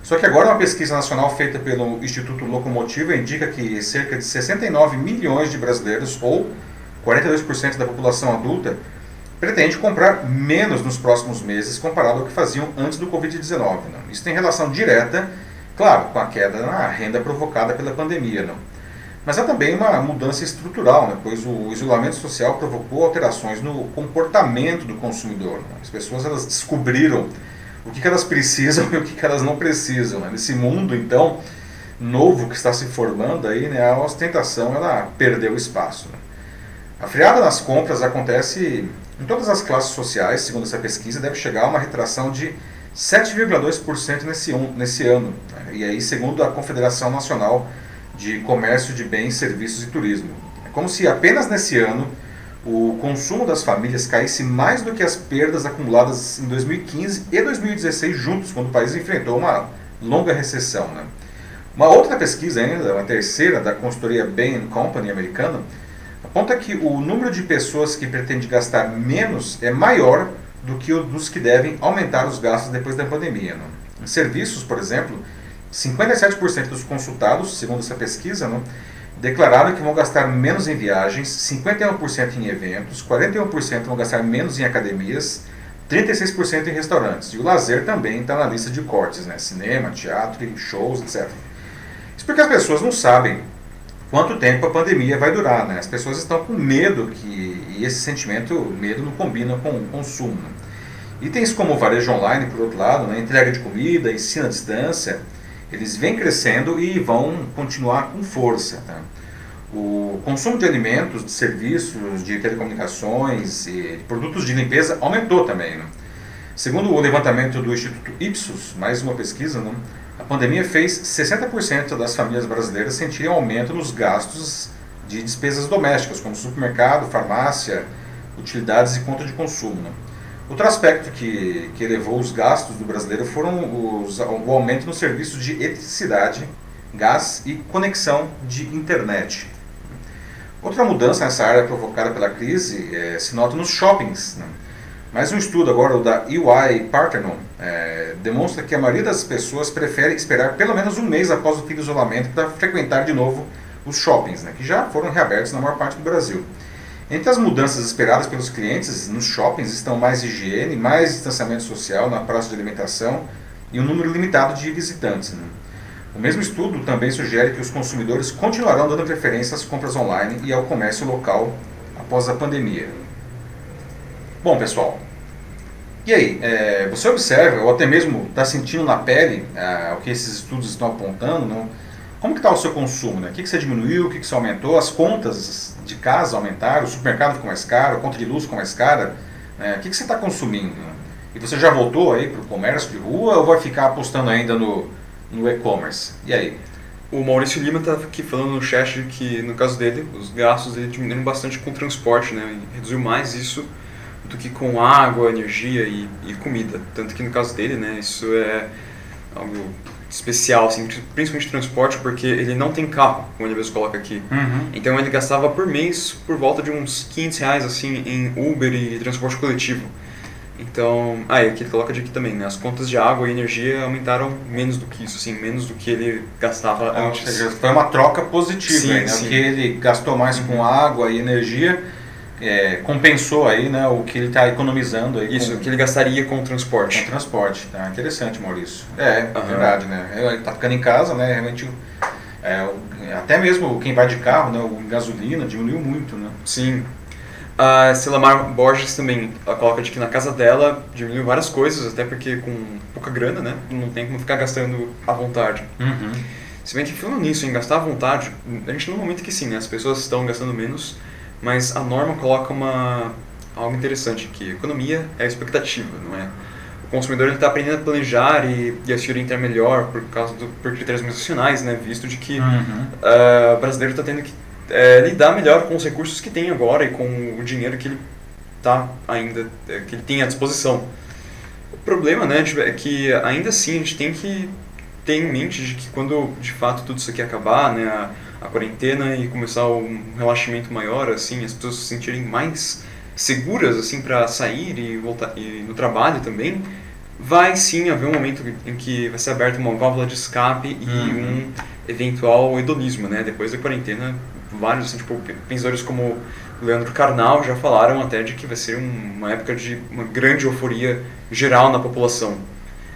Só que agora uma pesquisa nacional feita pelo Instituto Locomotiva indica que cerca de 69 milhões de brasileiros, ou 42% da população adulta, pretende comprar menos nos próximos meses comparado ao que faziam antes do Covid-19. Não? Isso tem relação direta, claro, com a queda na renda provocada pela pandemia. Mas há também uma mudança estrutural, né? pois o isolamento social provocou alterações no comportamento do consumidor. Né? As pessoas elas descobriram o que, que elas precisam e o que, que elas não precisam. Né? Nesse mundo, então, novo que está se formando, aí, né? a ostentação ela perdeu espaço. Né? A friada nas compras acontece em todas as classes sociais, segundo essa pesquisa, deve chegar a uma retração de 7,2% nesse, um, nesse ano. Né? E aí, segundo a Confederação Nacional de Comércio de Bens, Serviços e Turismo. É como se apenas nesse ano o consumo das famílias caísse mais do que as perdas acumuladas em 2015 e 2016 juntos, quando o país enfrentou uma longa recessão. Né? Uma outra pesquisa ainda, uma terceira, da consultoria Bain Company americana, aponta que o número de pessoas que pretende gastar menos é maior do que o dos que devem aumentar os gastos depois da pandemia. Né? Em serviços, por exemplo, 57% dos consultados, segundo essa pesquisa, né, declararam que vão gastar menos em viagens, 51% em eventos, 41% vão gastar menos em academias, 36% em restaurantes. E o lazer também está na lista de cortes, né? cinema, teatro, shows, etc. Isso porque as pessoas não sabem quanto tempo a pandemia vai durar. Né? As pessoas estão com medo que, e esse sentimento, medo não combina com o consumo. Né? Itens como varejo online, por outro lado, né? entrega de comida, ensino à distância, eles vêm crescendo e vão continuar com força. Tá? O consumo de alimentos, de serviços, de telecomunicações e de produtos de limpeza aumentou também. Né? Segundo o levantamento do Instituto Ipsos, mais uma pesquisa, né? a pandemia fez 60% das famílias brasileiras sentirem aumento nos gastos de despesas domésticas, como supermercado, farmácia, utilidades e conta de consumo. Né? Outro aspecto que, que elevou os gastos do brasileiro foram os, o aumento nos serviços de eletricidade, gás e conexão de internet. Outra mudança nessa área provocada pela crise é, se nota nos shoppings. Né? Mais um estudo agora, o da EY Parthenon, é, demonstra que a maioria das pessoas prefere esperar pelo menos um mês após o fim do isolamento para frequentar de novo os shoppings, né? que já foram reabertos na maior parte do Brasil. Entre as mudanças esperadas pelos clientes, nos shoppings estão mais higiene, mais distanciamento social na praça de alimentação e um número limitado de visitantes. Né? O mesmo estudo também sugere que os consumidores continuarão dando preferência às compras online e ao comércio local após a pandemia. Bom, pessoal, e aí, é, você observa, ou até mesmo está sentindo na pele é, o que esses estudos estão apontando, como que está o seu consumo? Né? O que, que você diminuiu, o que, que você aumentou? As contas de casa aumentaram, o supermercado ficou mais caro, a conta de luz ficou mais cara? Né? O que, que você está consumindo? E você já voltou aí para o comércio de rua ou vai ficar apostando ainda no, no e-commerce? E aí? O Maurício Lima está aqui falando no chat que, no caso dele, os gastos dele diminuíram bastante com o transporte, né? Reduziu mais isso do que com água, energia e, e, comida. Tanto que no caso dele, né, isso é algo especial, assim, principalmente transporte, porque ele não tem carro, como ele mesmo coloca aqui. Uhum. Então ele gastava por mês por volta de uns 500 reais assim, em Uber e transporte coletivo. Então, ah, e aqui ele coloca de aqui também, né? As contas de água e energia aumentaram menos do que isso, assim, menos do que ele gastava Ah, Ou antes. seja, foi uma troca positiva, Sim, aí, né? sim. O que ele gastou mais com água e energia é, compensou aí, né, o que ele está economizando aí Isso, com, que ele gastaria com o com transporte. transporte. Tá? Interessante, Maurício. É, Aham. verdade, né? Ele tá ficando em casa, né? Realmente, é, o- até mesmo quem vai de carro, né, o gasolina diminuiu muito, né? Sim. A Selamar Borges também, ela coloca de que na casa dela diminuiu várias coisas, até porque com pouca grana, né? Não tem como ficar gastando à vontade. Se bem que falando nisso, em gastar à vontade, a gente no momento que sim, né? As pessoas estão gastando menos, mas a norma coloca uma algo interessante que economia é expectativa, não é? O consumidor está aprendendo a planejar e, e a se orientar melhor por causa do, por critérios mais racionais, né? Visto de que Uhum. ah, o brasileiro está tendo que eh, lidar melhor com os recursos que tem agora e com o dinheiro que ele tá ainda eh, que ele tem à disposição. O problema, né, tipo, é que ainda assim a gente tem que ter em mente de que quando de fato tudo isso aqui acabar, né, a, a quarentena e começar um relaxamento maior, assim, as pessoas se sentirem mais seguras assim para sair e voltar e no trabalho também, vai sim haver um momento em que vai ser aberta uma válvula de escape e Uhum. um eventual hedonismo, né? Depois da quarentena, vários assim, tipo, pensadores como Leandro Carnal já falaram até de que vai ser um- uma época de uma grande euforia geral na população.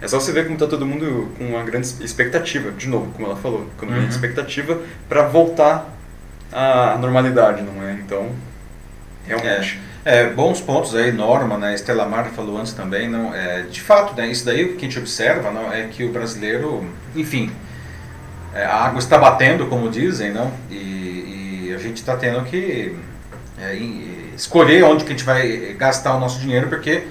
É só você ver como está todo mundo com uma grande expectativa, de novo, como ela falou, com uma Uhum. expectativa para voltar à normalidade, não é? Então, realmente. É, bons pontos aí, Norma, né, Estela Mar falou antes também, não, é, de fato, né, isso daí o que a gente observa não, é que o brasileiro, enfim, é, a água está batendo, como dizem, não, e, e a gente está tendo que é, escolher onde que a gente vai gastar o nosso dinheiro, porque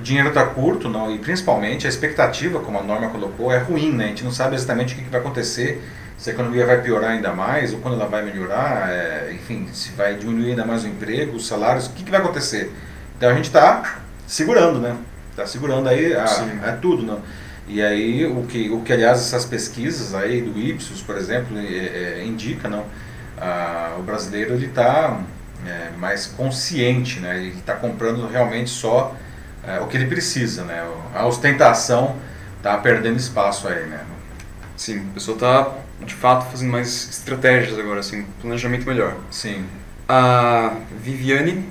o dinheiro está curto, não, e principalmente a expectativa, como a Norma colocou, é ruim, né, a gente não sabe exatamente o que, que vai acontecer, se a economia vai piorar ainda mais, ou quando ela vai melhorar, é, enfim, se vai diminuir ainda mais o emprego, os salários, o que, que vai acontecer? Então a gente está segurando, né? Está segurando aí a, a tudo, né? E aí o que, o que aliás essas pesquisas aí do Ipsos, por exemplo, é, é, indica, não? Ah, o brasileiro ele está mais consciente, né? Ele está comprando realmente só é, o que ele precisa, né? A ostentação está perdendo espaço aí, né? Sim, a pessoa está, de fato, fazendo mais estratégias agora, assim, planejamento melhor. Sim. A Viviane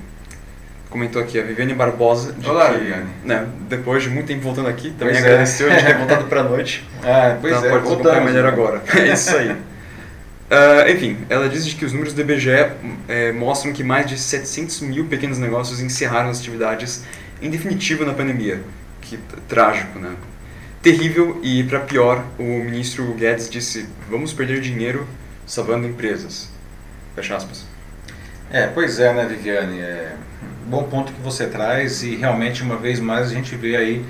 comentou aqui, a Viviane Barbosa, de Olá, que, Viviane. né, depois de muito tempo voltando aqui, também Pois é. agradeceu de ter voltado para a noite. É, pois então é, pode voltamos. melhor agora. É isso aí. Ah, enfim, ela diz que os números do IBGE eh, mostram que mais de 700 mil pequenos negócios encerraram as atividades em definitivo na pandemia. Que trágico, né? Terrível e, para pior, o ministro Guedes disse: vamos perder dinheiro salvando empresas. Fecha aspas. É, pois é, né, Viviane? É, bom ponto que você traz e realmente uma vez mais a gente vê aí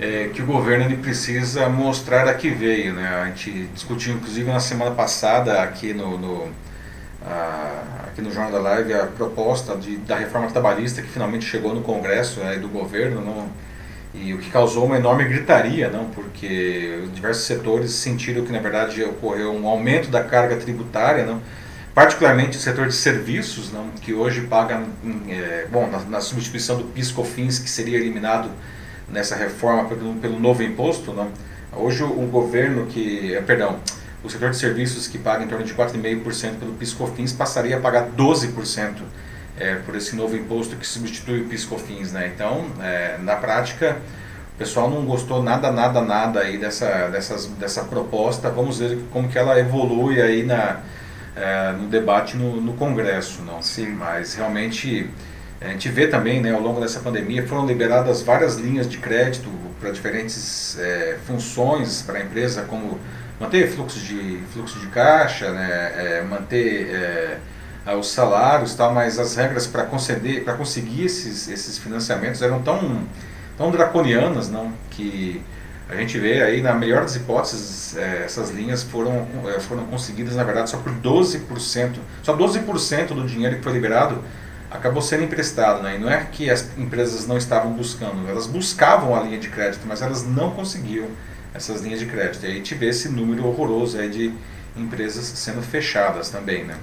é, que o governo ele precisa mostrar a que veio, né? A gente discutiu inclusive na semana passada aqui no, no ah, aqui no Jornal da Live a proposta de, da reforma trabalhista que finalmente chegou no Congresso né, do governo, não, e o que causou uma enorme gritaria, não, porque diversos setores sentiram que na verdade ocorreu um aumento da carga tributária, não, particularmente o setor de serviços, não, que hoje paga, hum, é, bom, na, na substituição do PIS/COFINS que seria eliminado nessa reforma pelo, pelo novo imposto, não, hoje o, o governo que, é, perdão, o setor de serviços que paga em torno de 4,5% pelo PIS/COFINS passaria a pagar 12% é, por esse novo imposto que substitui o PIS/COFINS, né? Então, é, na prática, o pessoal não gostou nada, nada, nada aí dessa, dessas, dessa proposta. Vamos ver como que ela evolui aí na, é, no debate no, no Congresso, não? Sim. Mas realmente a gente vê também, né, ao longo dessa pandemia, foram liberadas várias linhas de crédito para diferentes é, funções para a empresa, como manter fluxo de, fluxo de caixa, né, é, manter é, os salários, tal, mas as regras para conceder, para conseguir esses, esses financiamentos eram tão, tão draconianas, não, que a gente vê aí, na melhor das hipóteses, eh, essas linhas foram, eh, foram conseguidas, na verdade, só por 12%. Só 12% do dinheiro que foi liberado acabou sendo emprestado. Né? E não é que as empresas não estavam buscando, elas buscavam a linha de crédito, mas elas não conseguiam essas linhas de crédito. E aí a gente vê esse número horroroso aí de empresas sendo fechadas também. Né?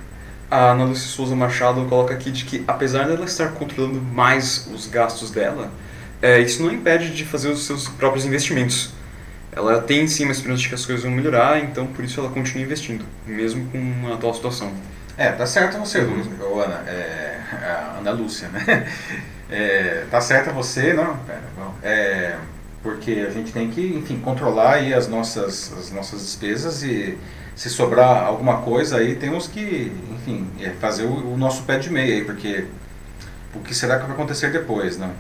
A Ana Lúcia Souza Machado coloca aqui de que, apesar dela estar controlando mais os gastos dela, é, isso não impede de fazer os seus próprios investimentos. Ela tem sim uma esperança de que as coisas vão melhorar, então por isso ela continua investindo, mesmo com a atual situação. É, tá certo você, Lu, ou Ana, é, Ana Lúcia, né? É, tá certo você, não? Pera, bom, é, porque a gente tem que, enfim, controlar aí as nossas, as nossas despesas e se sobrar alguma coisa aí temos que, enfim, é, fazer o, o nosso pé de meia aí, porque o que será que vai acontecer depois, não?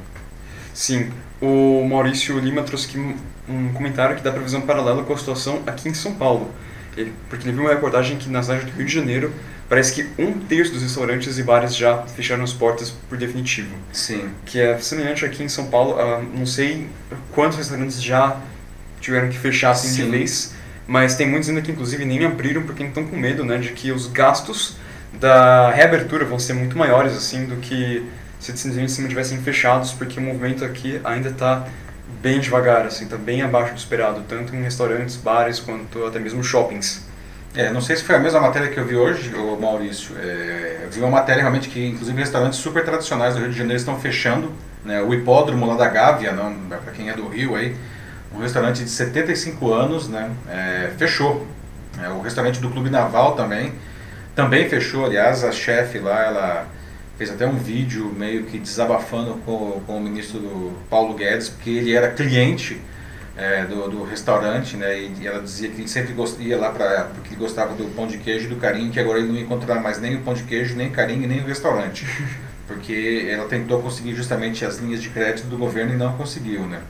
Sim, o Maurício Lima trouxe aqui um comentário que dá previsão paralela com a situação aqui em São Paulo. Ele, porque ele viu uma reportagem que na cidade do Rio de Janeiro parece que um terço dos restaurantes e bares já fecharam as portas por definitivo. Sim. Que é semelhante aqui em São Paulo. Uh, não sei quantos restaurantes já tiveram que fechar assim Sim. de vez, mas tem muitos ainda que inclusive nem abriram porque estão com medo né, de que os gastos da reabertura vão ser muito maiores assim do que se simplesmente não tivessem fechados, porque o movimento aqui ainda está bem devagar, assim, está bem abaixo do esperado, tanto em restaurantes, bares, quanto até mesmo shoppings. É, não sei se foi a mesma matéria que eu vi hoje, o Maurício. É, eu vi uma matéria realmente que, inclusive, restaurantes super tradicionais do Rio de Janeiro estão fechando. Né? O hipódromo lá da Gávea, para quem é do Rio aí, um restaurante de 75 anos, né? É, fechou. É, o restaurante do Clube Naval também, também fechou. Aliás, a chefe lá, ela fez até um vídeo meio que desabafando com, com o ministro Paulo Guedes, porque ele era cliente é, do, do, restaurante, né? E, ela dizia que ele sempre gost, ia lá para porque ele gostava do pão de queijo e do carinho, que agora ele não ia encontrar mais nem o pão de queijo, nem o carinho e nem o restaurante, porque ela tentou conseguir justamente as linhas de crédito do governo e não conseguiu, né?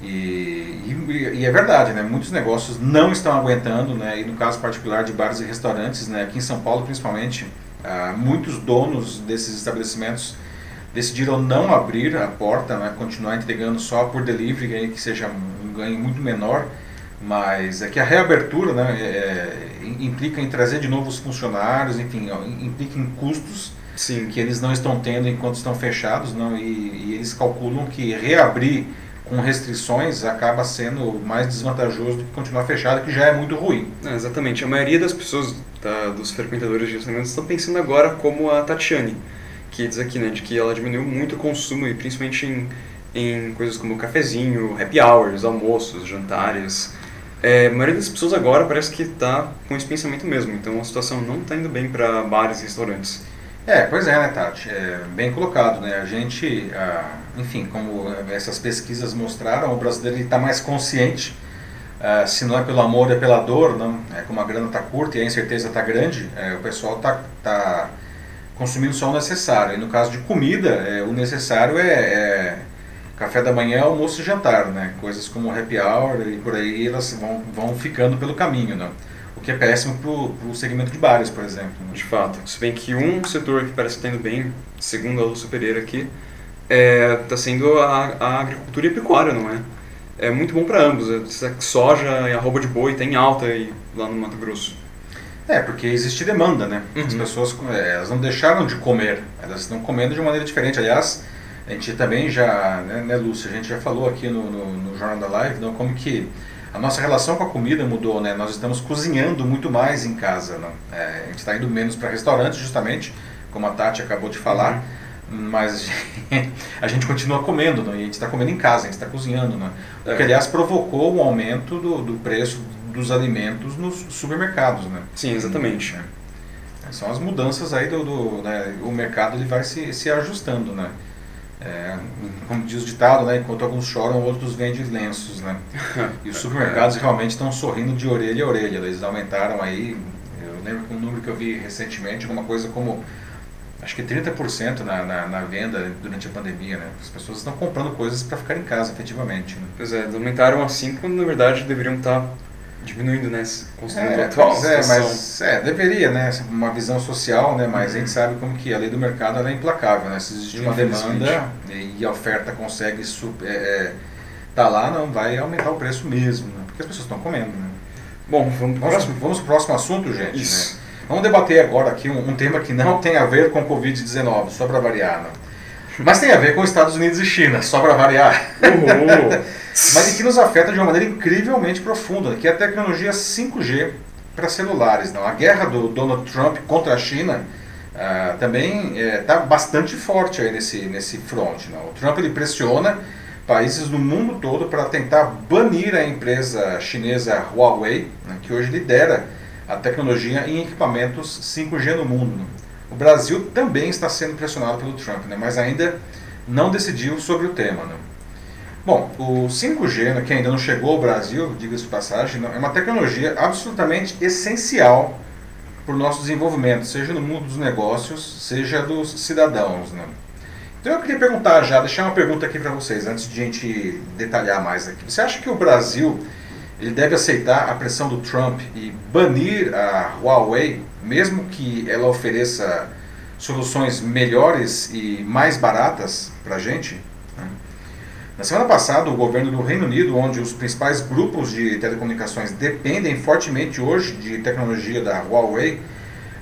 E, e, e, é verdade, né? Muitos negócios não estão aguentando, né? E no caso particular de bares e restaurantes, né? Aqui em São Paulo, principalmente, ah, muitos donos desses estabelecimentos decidiram não abrir a porta, né, continuar entregando só por delivery, que seja um ganho muito menor, mas é que a reabertura né, é, é implica em trazer de novo os funcionários, enfim, implica em custos Sim. que eles não estão tendo enquanto estão fechados, não, e, e eles calculam que reabrir com restrições acaba sendo mais desvantajoso do que continuar fechado, que já é muito ruim. É, exatamente. A maioria das pessoas, tá, dos frequentadores de restaurantes, estão pensando agora como a Tatiane, que diz aqui, né, de que ela diminuiu muito o consumo, e principalmente em, em coisas como cafezinho, happy hours, almoços, jantares. É, a maioria das pessoas agora parece que está com esse pensamento mesmo, então a situação não está indo bem para bares e restaurantes. É, pois é, né, Tati? É, bem colocado, né? A gente, ah, enfim, como essas pesquisas mostraram, o brasileiro está mais consciente, ah, se não é pelo amor, é pela dor, não? É como a grana está curta e a incerteza está grande, é, o pessoal está tá consumindo só o necessário. E no caso de comida, é, o necessário é, é, café da manhã, almoço e jantar, né? Coisas como happy hour e por aí, elas vão, vão ficando pelo caminho, não? que é péssimo para o segmento de bares, por exemplo. Né? De fato. Se bem que um setor que parece estar indo bem, segundo a Lúcia Pereira aqui, está é, tá sendo a, a, agricultura e a pecuária, não é? É muito bom para ambos. É, soja e arroba de boi está em alta aí, lá no Mato Grosso. É, porque existe demanda, né? Uhum. As pessoas é, elas não deixaram de comer, elas estão comendo de maneira diferente. Aliás, a gente também já, né, né Lúcia, a gente já falou aqui no, no, no Jornal da Live, não, como que a nossa relação com a comida mudou, né? Nós estamos cozinhando muito mais em casa, né? É, a gente está indo menos para restaurantes, justamente, como a Tati acabou de falar, uhum. mas a gente continua comendo, né? E a gente está comendo em casa, a gente está cozinhando, né? O que, é. aliás, provocou um aumento do, do preço dos alimentos nos supermercados, né? Sim, exatamente. É. São as mudanças aí do, do né? o mercado ele vai se, se ajustando, né? É, como diz o ditado, né, enquanto alguns choram, outros vendem lenços. Né? E os supermercados realmente estão sorrindo de orelha a orelha. Eles aumentaram aí, eu lembro que um número que eu vi recentemente, alguma coisa como acho que 30% na, na, na, venda durante a pandemia. Né? As pessoas estão comprando coisas para ficar em casa, efetivamente. Né? Pois é, aumentaram assim quando na verdade deveriam estar diminuindo, né? Considerando é, a atual é, mas é, deveria, né? Uma visão social, né? Mas uhum. a gente sabe como que a lei do mercado é implacável, né? Se existe uma demanda e a oferta consegue super, é, é, tá lá, não vai aumentar o preço mesmo, né? Porque as pessoas estão comendo, né? Bom, vamos para vamos, vamos pro próximo assunto, gente. Isso. Né? Vamos debater agora aqui um, um, tema que não tem a ver com Covid-19, só para variar, né? Mas tem a ver com Estados Unidos e China, só para variar. Mas que nos afeta de uma maneira incrivelmente profunda, que é a tecnologia 5G para celulares. Não? A guerra do Donald Trump contra a China uh, também está é, bastante forte aí nesse, nesse front. Não? O Trump ele pressiona países no mundo todo para tentar banir a empresa chinesa Huawei, né, que hoje lidera a tecnologia em equipamentos 5G no mundo. Né. O Brasil também está sendo pressionado pelo Trump, né, mas ainda não decidiu sobre o tema. Né. Bom, o 5G, né, que ainda não chegou ao Brasil, diga-se de passagem, é uma tecnologia absolutamente essencial para o nosso desenvolvimento, seja no mundo dos negócios, seja dos cidadãos. Né? Então eu queria perguntar já, deixar uma pergunta aqui para vocês, antes de a gente detalhar mais aqui. Você acha que o Brasil ele deve aceitar a pressão do Trump e banir a Huawei, mesmo que ela ofereça soluções melhores e mais baratas para a gente? Na semana passada, o governo do Reino Unido, onde os principais grupos de telecomunicações dependem fortemente hoje de tecnologia da Huawei,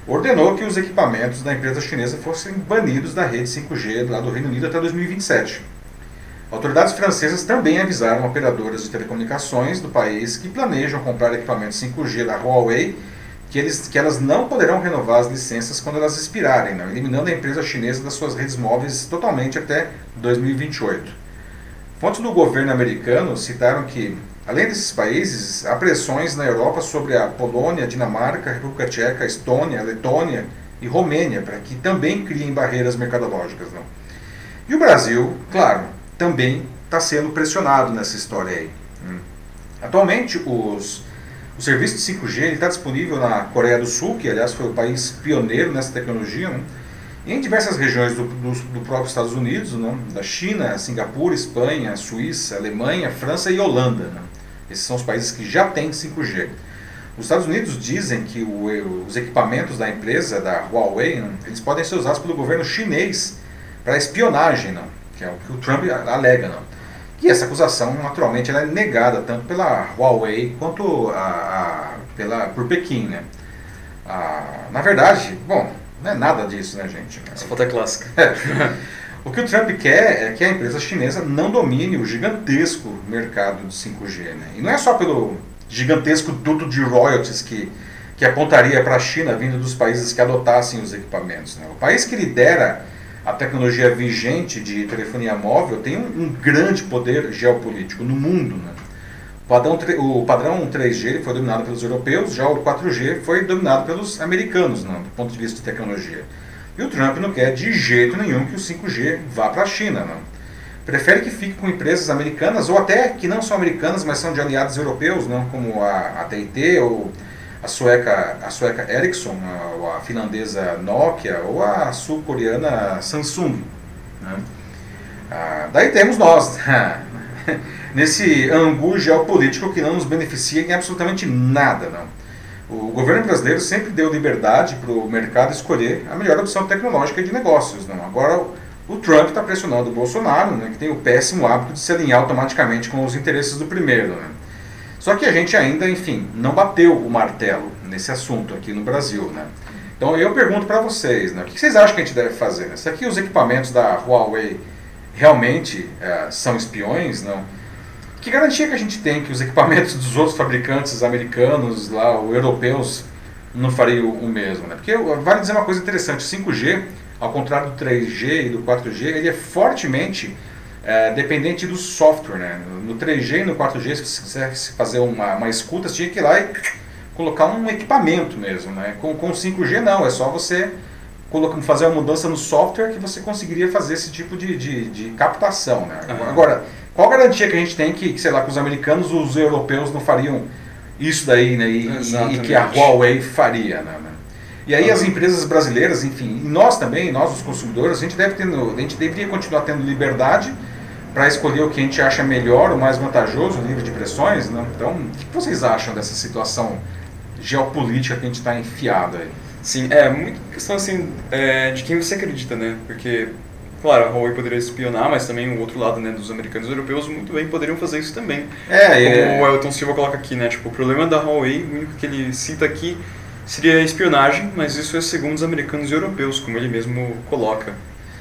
ordenou que os equipamentos da empresa chinesa fossem banidos da rede 5G lá do Reino Unido até 2027. Autoridades francesas também avisaram operadoras de telecomunicações do país que planejam comprar equipamentos 5G da Huawei que, eles, que elas não poderão renovar as licenças quando elas expirarem, né, eliminando a empresa chinesa das suas redes móveis totalmente até 2028. Fontes do governo americano citaram que, além desses países, há pressões na Europa sobre a Polônia, Dinamarca, República Tcheca, Estônia, Letônia e Romênia para que também criem barreiras mercadológicas. Não? E o Brasil, claro, também está sendo pressionado nessa história aí. Hum. Atualmente, os, o serviço de 5G está disponível na Coreia do Sul, que aliás foi o país pioneiro nessa tecnologia, né? em diversas regiões do, do, do próprio Estados Unidos, né? da China, Singapura, Espanha, Suíça, Alemanha, França e Holanda. Né? Esses são os países que já têm 5G. Os Estados Unidos dizem que o, os equipamentos da empresa, da Huawei, né? eles podem ser usados pelo governo chinês para espionagem, não? Que é o que o Trump alega. Não? E essa acusação, naturalmente, ela é negada tanto pela Huawei quanto a, a, pela, por Pequim. Né? A, na verdade, bom, não é nada disso, né, gente? Essa foto é clássica. É. O que o Trump quer é que a empresa chinesa não domine o gigantesco mercado de 5G. Né? E não é só pelo gigantesco duto de royalties que, que apontaria para a China vindo dos países que adotassem os equipamentos. Né? O país que lidera a tecnologia vigente de telefonia móvel tem um, um grande poder geopolítico no mundo. Né? padrão, o padrão 3G foi dominado pelos europeus, já o 4G foi dominado pelos americanos, não, do ponto de vista de tecnologia. E o Trump não quer de jeito nenhum que o 5G vá para a China. Não. Prefere que fique com empresas americanas, ou até que não são americanas, mas são de aliados europeus, não, como a, a TIT, ou a sueca, a sueca Ericsson, a, a finlandesa Nokia, ou a sul-coreana Samsung. Né. Ah, daí temos nós. nesse angu geopolítico que não nos beneficia em absolutamente nada. Não. O governo brasileiro sempre deu liberdade para o mercado escolher a melhor opção tecnológica de negócios. Não. Agora o Trump está pressionando o Bolsonaro, né, que tem o péssimo hábito de se alinhar automaticamente com os interesses do primeiro. Né. Só que a gente ainda, enfim, não bateu o martelo nesse assunto aqui no Brasil. Né. Então eu pergunto para vocês, né, o que vocês acham que a gente deve fazer? Né? Se aqui os equipamentos da Huawei realmente é, são espiões, não? Que garantia que a gente tem que os equipamentos dos outros fabricantes americanos, lá, ou europeus, não fariam o mesmo? Né? Porque vale dizer uma coisa interessante: 5G, ao contrário do 3G e do 4G, ele é fortemente é, dependente do software. Né? No 3G e no 4G, se você quisesse fazer uma, uma escuta, você tinha que ir lá e colocar um equipamento mesmo. Né? Com, com 5G, não, é só você colocar, fazer uma mudança no software que você conseguiria fazer esse tipo de, de, de captação. Né? Uhum. Agora qual a garantia que a gente tem que, sei lá, que os americanos, os europeus não fariam isso daí, né? E, e que a Huawei faria, né? E aí as empresas brasileiras, enfim, e nós também, nós os consumidores, a gente deve ter, a gente deveria continuar tendo liberdade para escolher o que a gente acha melhor, o mais vantajoso, livre de pressões, né? Então, o que vocês acham dessa situação geopolítica que a gente está enfiado aí? Sim, é muito questão assim é, de quem você acredita, né? Porque Claro, a Huawei poderia espionar, mas também o outro lado, né, dos americanos e europeus muito bem poderiam fazer isso também. É, Como é... o Elton Silva coloca aqui, né, tipo, o problema da Huawei, o único que ele cita aqui seria a espionagem, mas isso é segundo os americanos e europeus, como ele mesmo coloca.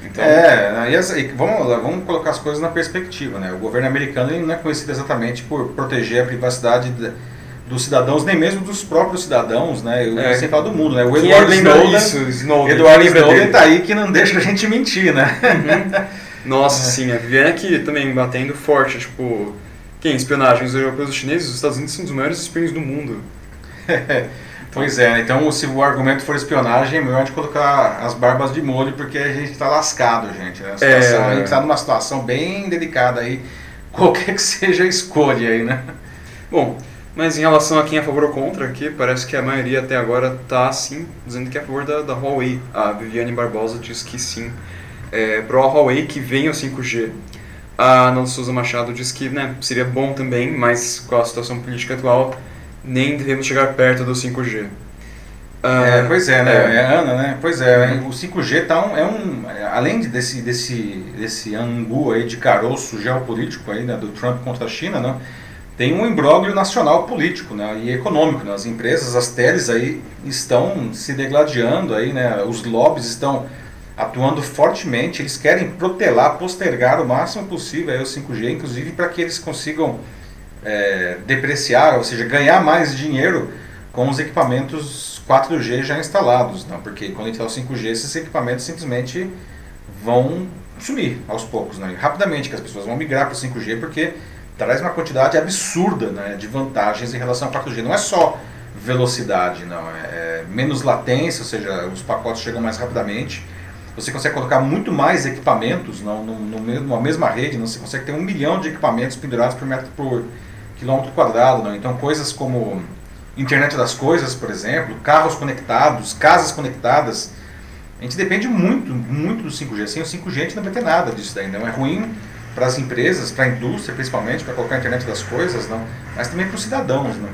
Então... É, e, essa, e vamos, vamos colocar as coisas na perspectiva, né? O governo americano ele não é conhecido exatamente por proteger a privacidade dos cidadãos, nem mesmo dos próprios cidadãos, né? Eu é. falar do mundo, né? O Edward Snowden, isso, Snowden, Edward Snowden tá aí que não deixa a gente mentir, né? Uhum. Nossa, é. sim, a Viviane aqui também batendo forte, tipo, quem? Espionagem, os europeus e os chineses, os Estados Unidos são os maiores espiões do mundo. pois é, então se o argumento for espionagem, é melhor de colocar as barbas de molho, porque a gente está lascado, gente. Né? A, situação, é... a gente está numa situação bem delicada aí, qualquer que seja a escolha aí, né? Bom, mas em relação a quem é a favor ou contra, aqui parece que a maioria até agora está sim dizendo que é a favor da, da Huawei. A Viviane Barbosa diz que sim. É, a Huawei que venha o 5G. A Ana Souza Machado diz que né, seria bom também, mas com a situação política atual, nem devemos chegar perto do 5G. Ah, é, pois é, né? É. é. Ana, né? Pois é, uhum. o 5G tá um, é um. Além desse, desse, desse angu aí de caroço geopolítico aí, né, do Trump contra a China, né? tem um imbróglio nacional político né, e econômico. Né? As empresas, as teles aí estão se degladiando, aí, né? os lobbies estão atuando fortemente, eles querem protelar, postergar o máximo possível aí o 5G, inclusive para que eles consigam é, depreciar, ou seja, ganhar mais dinheiro com os equipamentos 4G já instalados, não? porque quando entrar o 5G, esses equipamentos simplesmente vão sumir aos poucos, né? rapidamente, que as pessoas vão migrar para o 5G, porque traz uma quantidade absurda né, de vantagens em relação ao 4G. Não é só velocidade, não. É, é, menos latência, ou seja, os pacotes chegam mais rapidamente. Você consegue colocar muito mais equipamentos não, no, no, numa mesma rede. Não, você consegue ter um milhão de equipamentos pendurados por metro por quilômetro quadrado. Não. Então, coisas como internet das coisas, por exemplo, carros conectados, casas conectadas. A gente depende muito, muito do 5G. Sem o 5G a gente não vai ter nada disso daí. Não é ruim para as empresas, para a indústria principalmente, para colocar a internet das coisas, não, mas também para os cidadãos. Não.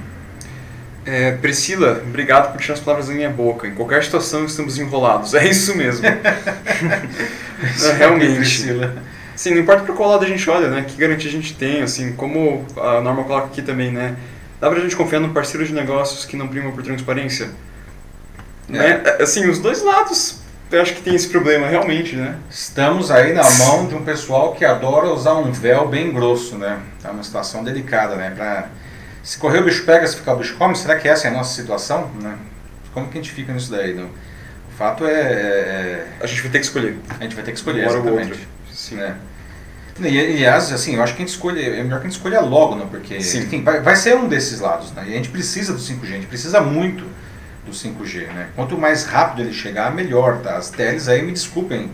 É, Priscila, obrigado por tirar as palavras da minha boca. Em qualquer situação estamos enrolados. É isso mesmo. realmente. Priscila. Sim, não importa para qual lado a gente olha, né? Que garantia a gente tem, assim, como a norma coloca aqui também, né? Dá pra gente confiar num parceiro de negócios que não prima por transparência? É. Né? Assim, os dois lados eu acho que tem esse problema realmente, né? Estamos aí na mão de um pessoal que adora usar um véu bem grosso, né? É uma situação delicada, né? Pra... Se correr o bicho pega, se ficar o bicho come, será que essa é a nossa situação? Né? Como que a gente fica nisso daí? Né? O fato é, é, é, A gente vai ter que escolher. A gente vai ter que escolher, Uma exatamente. Sim. Né? E, assim, eu acho que a gente escolhe, é melhor que a gente escolha logo, né? Porque Sim. Enfim, vai, vai ser um desses lados, né? E a gente precisa do 5G, a gente precisa muito do 5G. Né? Quanto mais rápido ele chegar, melhor. Tá? As teles aí, me desculpem,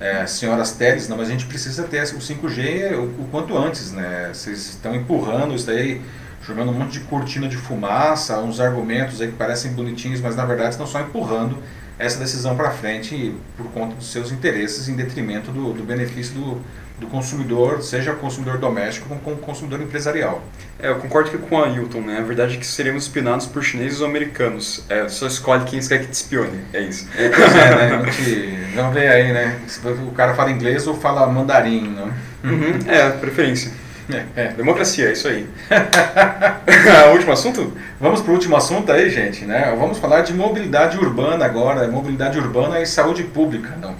é, senhoras teles, não, mas a gente precisa ter o 5G o, o, quanto antes. Né? Vocês estão empurrando isso daí, jogando um monte de cortina de fumaça, uns argumentos aí que parecem bonitinhos, mas na verdade estão só empurrando essa decisão para frente por conta dos seus interesses em detrimento do, do benefício do, do consumidor, seja consumidor doméstico como consumidor empresarial. É, eu concordo com a Hilton, né? A verdade é que seremos espionados por chineses ou americanos. É, só escolhe quem quer que te espione, é isso. É, pois é, né? A gente, vamos ver aí, né? Se o cara fala inglês ou fala mandarim, né? Uhum, é, preferência. É, é. Democracia, é isso aí. último assunto? Vamos para o último assunto aí, gente, né? Vamos falar de mobilidade urbana agora, mobilidade urbana e saúde pública, não?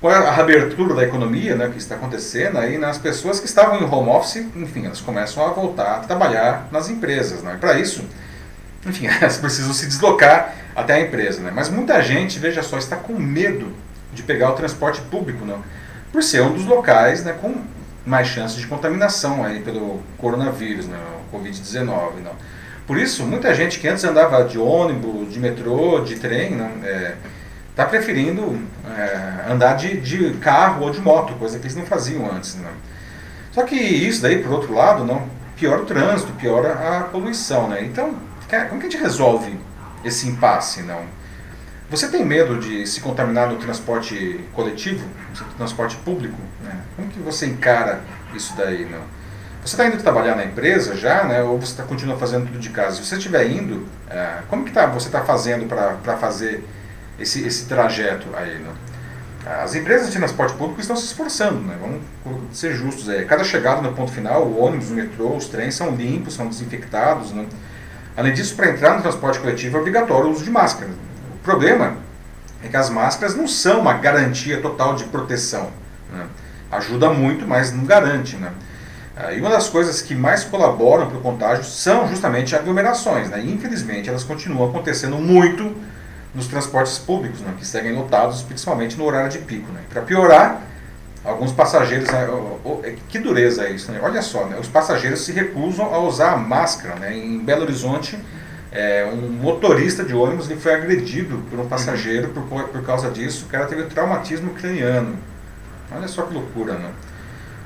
com a reabertura da economia né, que está acontecendo, aí, né, as pessoas que estavam em home office, enfim, elas começam a voltar a trabalhar nas empresas. Né? Para isso, enfim, elas precisam se deslocar até a empresa. Né? Mas muita gente, veja só, está com medo de pegar o transporte público, não? por ser um dos locais né, com mais chances de contaminação aí pelo coronavírus, né, o Covid-19. Não? Por isso, muita gente que antes andava de ônibus, de metrô, de trem, não, é, está preferindo é, andar de, de carro ou de moto, coisa que eles não faziam antes. Né? Só que isso daí, por outro lado, não piora o trânsito, piora a poluição. Né? Então, como que a gente resolve esse impasse? Não? Você tem medo de se contaminar no transporte coletivo, no transporte público? Né? Como que você encara isso daí? Não? Você está indo trabalhar na empresa já, né? ou você tá, continua fazendo tudo de casa? Se você estiver indo, é, como que tá, você está fazendo para fazer esse, esse trajeto aí. Né? As empresas de transporte público estão se esforçando, né? vamos ser justos. Aí. Cada chegada no ponto final, o ônibus, o metrô, os trens são limpos, são desinfectados. Né? Além disso, para entrar no transporte coletivo é obrigatório o uso de máscara. O problema é que as máscaras não são uma garantia total de proteção. Né? Ajuda muito, mas não garante. Né? Ah, e uma das coisas que mais colaboram para o contágio são justamente aglomerações. Né? Infelizmente, elas continuam acontecendo muito nos transportes públicos, né, que seguem lotados, principalmente no horário de pico. Né. Para piorar, alguns passageiros, né, que dureza é isso, né? Olha só, né, os passageiros se recusam a usar a máscara, né? Em Belo Horizonte, é, um motorista de ônibus ele foi agredido por um passageiro por, por causa disso, o cara teve traumatismo craniano. Olha só que loucura, né?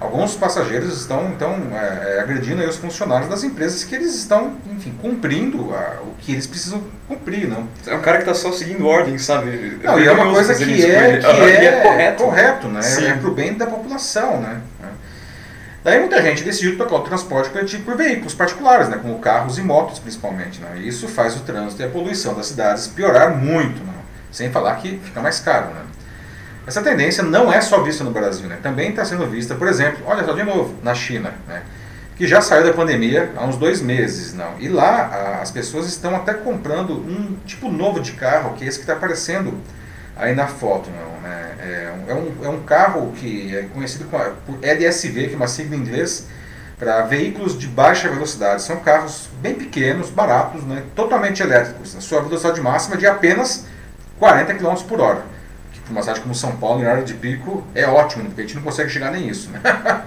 Alguns passageiros estão então é, é, agredindo os funcionários das empresas que eles estão, enfim, cumprindo a, o que eles precisam cumprir, não? É um cara que está só seguindo ordem, sabe? Não, e é uma coisa que é, que é, é, correto, correto né? Sim. É para o bem da população, né? Daí muita gente decidiu tocar o transporte coletivo por veículos particulares, né, como carros e motos principalmente. Né? E isso faz o trânsito e a poluição das cidades piorar muito, né? sem falar que fica mais caro. Né? Essa tendência não é só vista no Brasil, né? também está sendo vista, por exemplo, olha só de novo, na China, né? que já saiu da pandemia há uns dois meses. não. E lá as pessoas estão até comprando um tipo novo de carro, que é esse que está aparecendo aí na foto. Não, né? é, é, um, é um carro que é conhecido por LSV, que é uma sigla em inglês, para veículos de baixa velocidade. São carros bem pequenos, baratos, né? totalmente elétricos. A sua velocidade máxima é de apenas 40 km por hora para uma cidade como São Paulo, em hora de pico, é ótimo, porque a gente não consegue chegar nem isso. Né?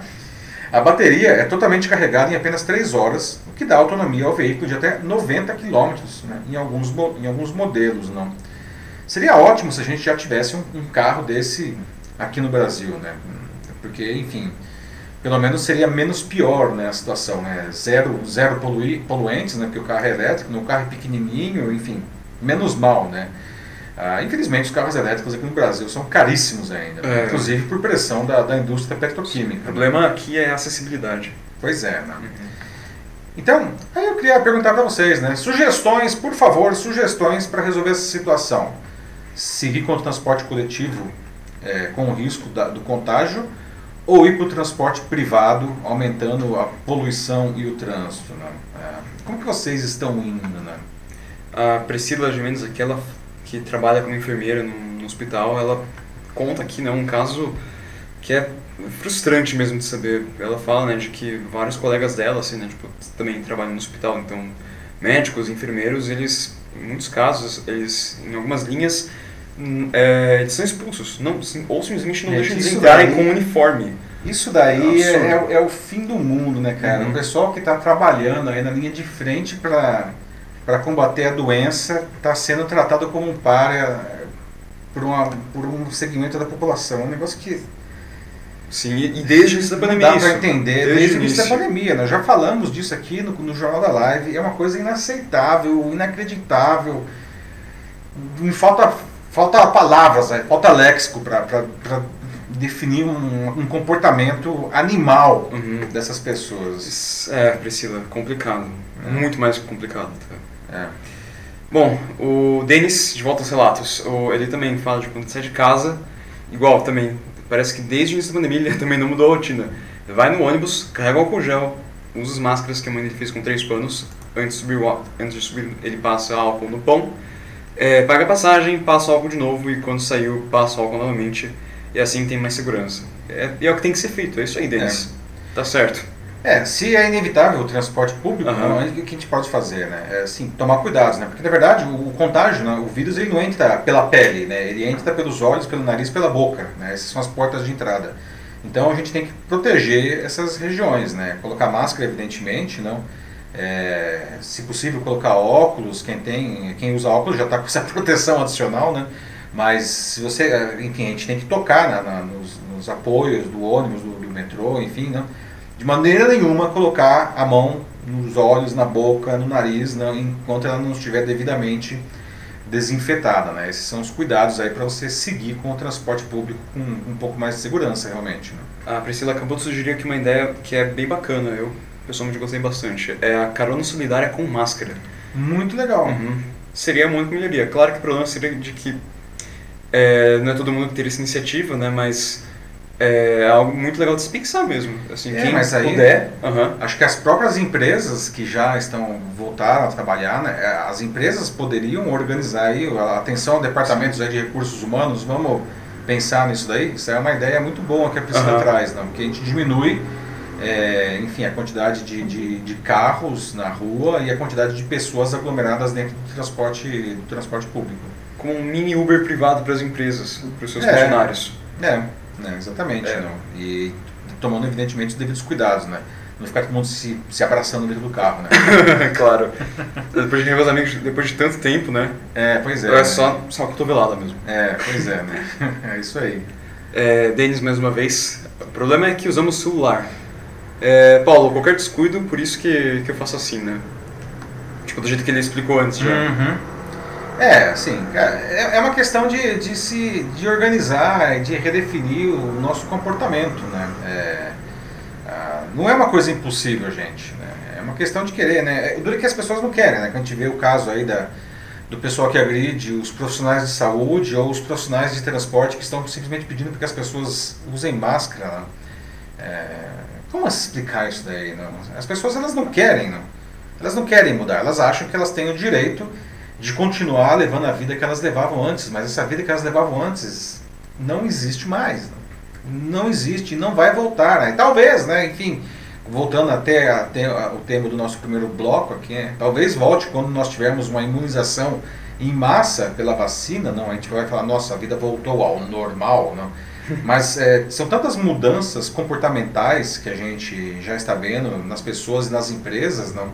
a bateria é totalmente carregada em apenas 3 horas, o que dá autonomia ao veículo de até 90 km né? em, alguns, em alguns modelos. Não? Seria ótimo se a gente já tivesse um, um carro desse aqui no Brasil, né? porque, enfim, pelo menos seria menos pior né, a situação. Né? Zero, zero polui, poluentes, né? porque o carro é elétrico, no carro é pequenininho, enfim, menos mal. Né? Ah, infelizmente, os carros elétricos aqui no Brasil são caríssimos ainda, é. inclusive por pressão da, da indústria petroquímica. O problema aqui é a acessibilidade. Pois é, né? Uhum. Então, aí eu queria perguntar para vocês, né? Sugestões, por favor, sugestões para resolver essa situação. Seguir com o transporte coletivo é, com o risco da, do contágio ou ir para o transporte privado, aumentando a poluição e o trânsito, né? É, como que vocês estão indo, né? A Priscila Jimenez aqui, ela que trabalha como enfermeira no, no hospital, ela conta aqui né, um caso que é frustrante mesmo de saber. Ela fala né, de que vários colegas dela assim, né, tipo, também trabalham no hospital, então médicos, enfermeiros, eles, em muitos casos, eles, em algumas linhas, é, eles são expulsos, não, ou simplesmente não é, deixam de entrarem com uniforme. Isso daí é, é, é, o fim do mundo, né, cara? Uhum. O pessoal que está trabalhando aí na linha de frente para para combater a doença está sendo tratado como um párea por, uma, por um segmento da população. Um negócio que. Sim, e desde o início da pandemia. Dá para entender, desde, desde o início da pandemia. Nós já falamos disso aqui no, no Jornal da Live. É uma coisa inaceitável, inacreditável. Me falta, falta palavras, né? falta léxico para definir um, um, comportamento animal uhum. dessas pessoas. É, Priscila, complicado. É. Muito mais complicado. Tá? É. Bom, o Denis, de volta aos relatos, o, ele também fala de quando sai de casa, igual também, parece que desde o início da pandemia ele também não mudou a rotina. Vai no ônibus, carrega álcool gel, usa as máscaras que a mãe dele fez com três panos, antes de subir, antes de subir ele passa álcool no pão, é, paga a passagem, passa álcool de novo e quando saiu passa álcool novamente, e assim tem mais segurança. É, é o que tem que ser feito, é isso aí, Denis. É. Tá certo. É, se é inevitável o transporte público, uhum. o que a gente pode fazer, né? É, assim, tomar cuidado, né? Porque, na verdade, o, o, contágio, né? o vírus, ele não entra pela pele, né? Ele entra pelos olhos, pelo nariz, pela boca, né? Essas são as portas de entrada. Então, a gente tem que proteger essas regiões, né? Colocar máscara, evidentemente, não... É, se possível, colocar óculos, quem tem, quem usa óculos já está com essa proteção adicional, né? Mas se você, enfim, a gente tem que tocar na, na, nos, nos, apoios do ônibus, do, do metrô, enfim, né? de maneira nenhuma colocar a mão nos olhos, na boca, no nariz, não, enquanto ela não estiver devidamente desinfetada. Né? Esses são os cuidados aí para você seguir com o transporte público com um pouco mais de segurança, realmente. Né? A Priscila acabou de sugerir aqui uma ideia que é bem bacana, eu pessoalmente gostei bastante. É a carona solidária com máscara. Muito legal. Uhum. Seria muito melhoria. Claro que o problema seria de que é, não é todo mundo que teria essa iniciativa, né? mas é algo muito legal de se pensar mesmo. Assim, é, quem mas aí, puder. Uhum. Acho que as próprias empresas que já estão voltaram a trabalhar, né, é, as empresas poderiam organizar aí, atenção departamentos de recursos humanos, vamos pensar nisso daí. Isso é uma ideia muito boa que a Priscila uhum. traz, não? porque a gente diminui é, enfim, a quantidade de, de, de, carros na rua e a quantidade de pessoas aglomeradas dentro do transporte, do transporte público. Com um mini Uber privado para as empresas, para os seus é, funcionários. É, Né, exatamente. É. Não. E tomando, evidentemente, os devidos cuidados, né? Não ficar todo mundo se, se abraçando dentro do carro, né? claro. Depois de os amigos, depois de tanto tempo, né? É, pois é. É só, só cotovelada mesmo. É, pois é, né? É isso aí. É, Denis, mais uma vez. O problema é que usamos celular. É, Paulo, qualquer descuido, por isso que, que eu faço assim, né? Tipo, do jeito que ele explicou antes já. Uhum. É, assim, é, é uma questão de, de se de organizar, de redefinir o nosso comportamento, né? É, não é uma coisa impossível, gente. Né? É uma questão de querer, né? O duro é que as pessoas não querem, né? Quando a gente vê o caso aí da, do pessoal que agride os profissionais de saúde ou os profissionais de transporte que estão simplesmente pedindo para que as pessoas usem máscara. Né? É, como explicar isso daí? Não? As pessoas elas não querem, não. Elas não querem mudar, elas acham que elas têm o direito de continuar levando a vida que elas levavam antes, mas essa vida que elas levavam antes não existe mais. Não não existe, não vai voltar. Né? Talvez, né? enfim, voltando até, até o tema do nosso primeiro bloco aqui, né? talvez volte quando nós tivermos uma imunização em massa pela vacina, não, a gente vai falar, nossa, a vida voltou ao normal, não. Mas é, são tantas mudanças comportamentais que a gente já está vendo nas pessoas e nas empresas, não.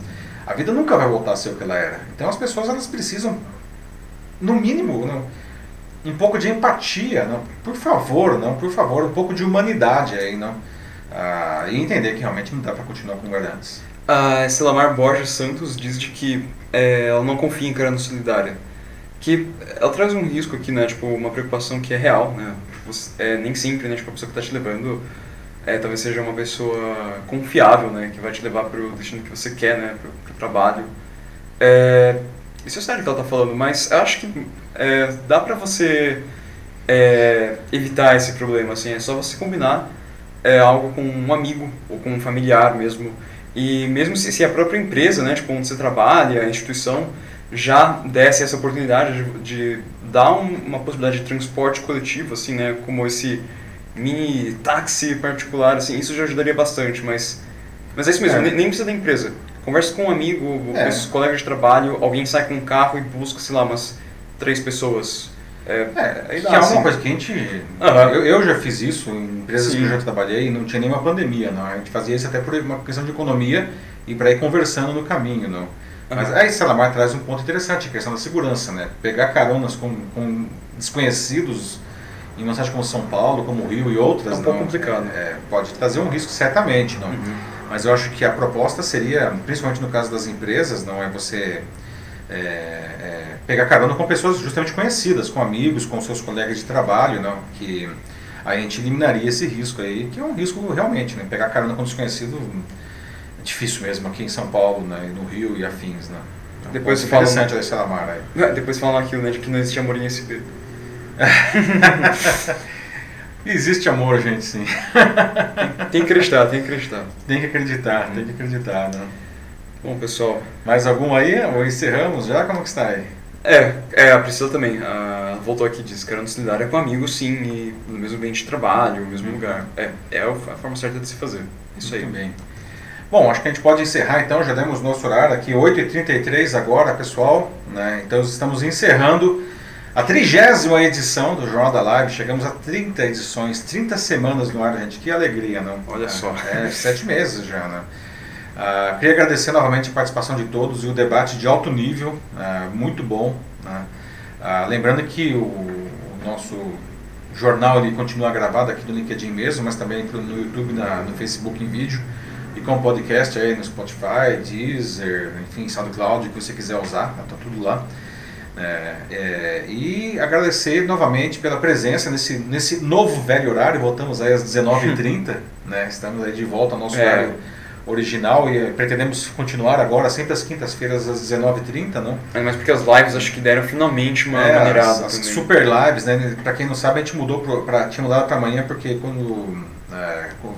A vida nunca vai voltar a ser o que ela era. Então as pessoas elas precisam, no mínimo, não, um pouco de empatia, não? por favor, não, por favor, um pouco de humanidade aí, não? Ah, e entender que realmente não dá para continuar como era antes. A Selamar Borges Santos diz de que é, ela não confia em Carano Solidária, que ela traz um risco aqui, né, tipo, uma preocupação que é real, né, É, nem sempre, né, tipo, a pessoa que está te levando é, talvez seja uma pessoa confiável, né, que vai te levar para o destino que você quer, né, para o trabalho. É, isso é sério que ela está falando, mas acho que é, dá para você é, evitar esse problema, assim, é só você combinar é, algo com um amigo ou com um familiar mesmo. E mesmo se, se a própria empresa, né, tipo, onde você trabalha, a instituição, já desse essa oportunidade de, de dar um, uma possibilidade de transporte coletivo, assim, né, como esse mini táxi particular, assim, isso já ajudaria bastante, mas, mas é isso mesmo, é. nem, nem precisa da empresa. Conversa com um amigo, é. com esses colegas de trabalho, alguém sai com um carro e busca, sei lá, umas três pessoas. É, é, que é assim. uma coisa que a gente. Uhum. Eu, eu, já fiz isso em empresas Sim. que eu já trabalhei e não tinha nenhuma pandemia, não. A gente fazia isso até por uma questão de economia e para ir conversando no caminho, não. Mas aí Salamar traz um ponto interessante, a questão da segurança, né? Pegar caronas com, com desconhecidos em uma cidade como São Paulo, como Rio e outras. É um pouco não, complicado. É, pode trazer um risco, certamente, não. Uhum. Mas eu acho que a proposta seria, principalmente no caso das empresas, não é você é, é, pegar carona com pessoas justamente conhecidas, com amigos, com seus colegas de trabalho, não, que a gente eliminaria esse risco aí, que é um risco realmente, né, pegar carona com desconhecido difícil mesmo aqui em São Paulo, né, no Rio e afins, né. Então, depois falam interessante desse Alamar aí. Depois falam aquilo, né, de que não existe amor em SP. Existe amor, gente, sim. tem que acreditar, tem que acreditar. Tem que acreditar, tem que acreditar, né? Bom, pessoal. Mais algum aí? Ou encerramos já? Como que está aí? É, é a Priscila também. A, voltou aqui e disse que era solidária com amigos, sim, e no mesmo ambiente de trabalho, no mesmo lugar. É, é a forma certa de se fazer. Isso Muito aí. bem. Bom, acho que a gente pode encerrar então, já demos nosso horário aqui, 8h33 agora, pessoal. Né? Então estamos encerrando a trigésima edição do Jornal da Live. Chegamos a 30 edições, 30 semanas no ar, gente. Que alegria, não? Olha é, só. É, sete meses já, né? Uh, queria agradecer novamente a participação de todos e o debate de alto nível, uh, muito bom. Né? Uh, lembrando que o, o, nosso jornal ele continua gravado aqui no LinkedIn mesmo, mas também no YouTube, na, no Facebook em vídeo com podcast aí no Spotify, Deezer, enfim, SoundCloud, que você quiser usar, está tudo lá. É, é, e agradecer novamente pela presença nesse, nesse novo velho horário, voltamos aí às 19h30, né? estamos aí de volta ao nosso é. horário original e pretendemos continuar agora sempre às quintas-feiras às 19h30, não? É, mas porque as lives acho que deram finalmente uma é, maneirada as, as super lives, né? Para quem não sabe, a gente mudou para tinha mudado para amanhã porque quando, é, quando,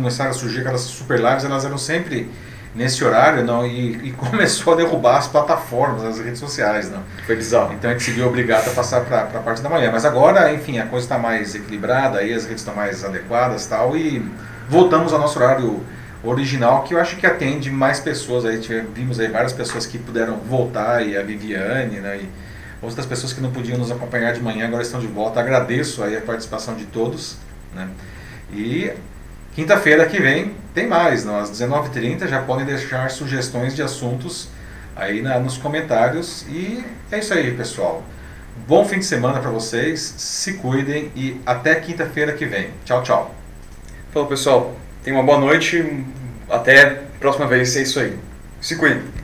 começaram a surgir aquelas super lives, elas eram sempre nesse horário, não, e, e, começou a derrubar as plataformas, as redes sociais, não. Foi bizarro. Então a gente se viu obrigado a passar para a parte da manhã, mas agora, enfim, a coisa está mais equilibrada, aí as redes estão mais adequadas, tal, e voltamos ao nosso horário original, que eu acho que atende mais pessoas. Aí vimos aí várias pessoas que puderam voltar, e a Viviane, né, e outras pessoas que não podiam nos acompanhar de manhã agora estão de volta. Agradeço aí a participação de todos. Né? E quinta-feira que vem tem mais, não? às 19h30 já podem deixar sugestões de assuntos aí na, nos comentários. E é isso aí, pessoal. Bom fim de semana para vocês, se cuidem e até quinta-feira que vem. Tchau, tchau. Falou, pessoal. Tenha uma boa noite. Até a próxima vez. É isso aí. Se cuidem.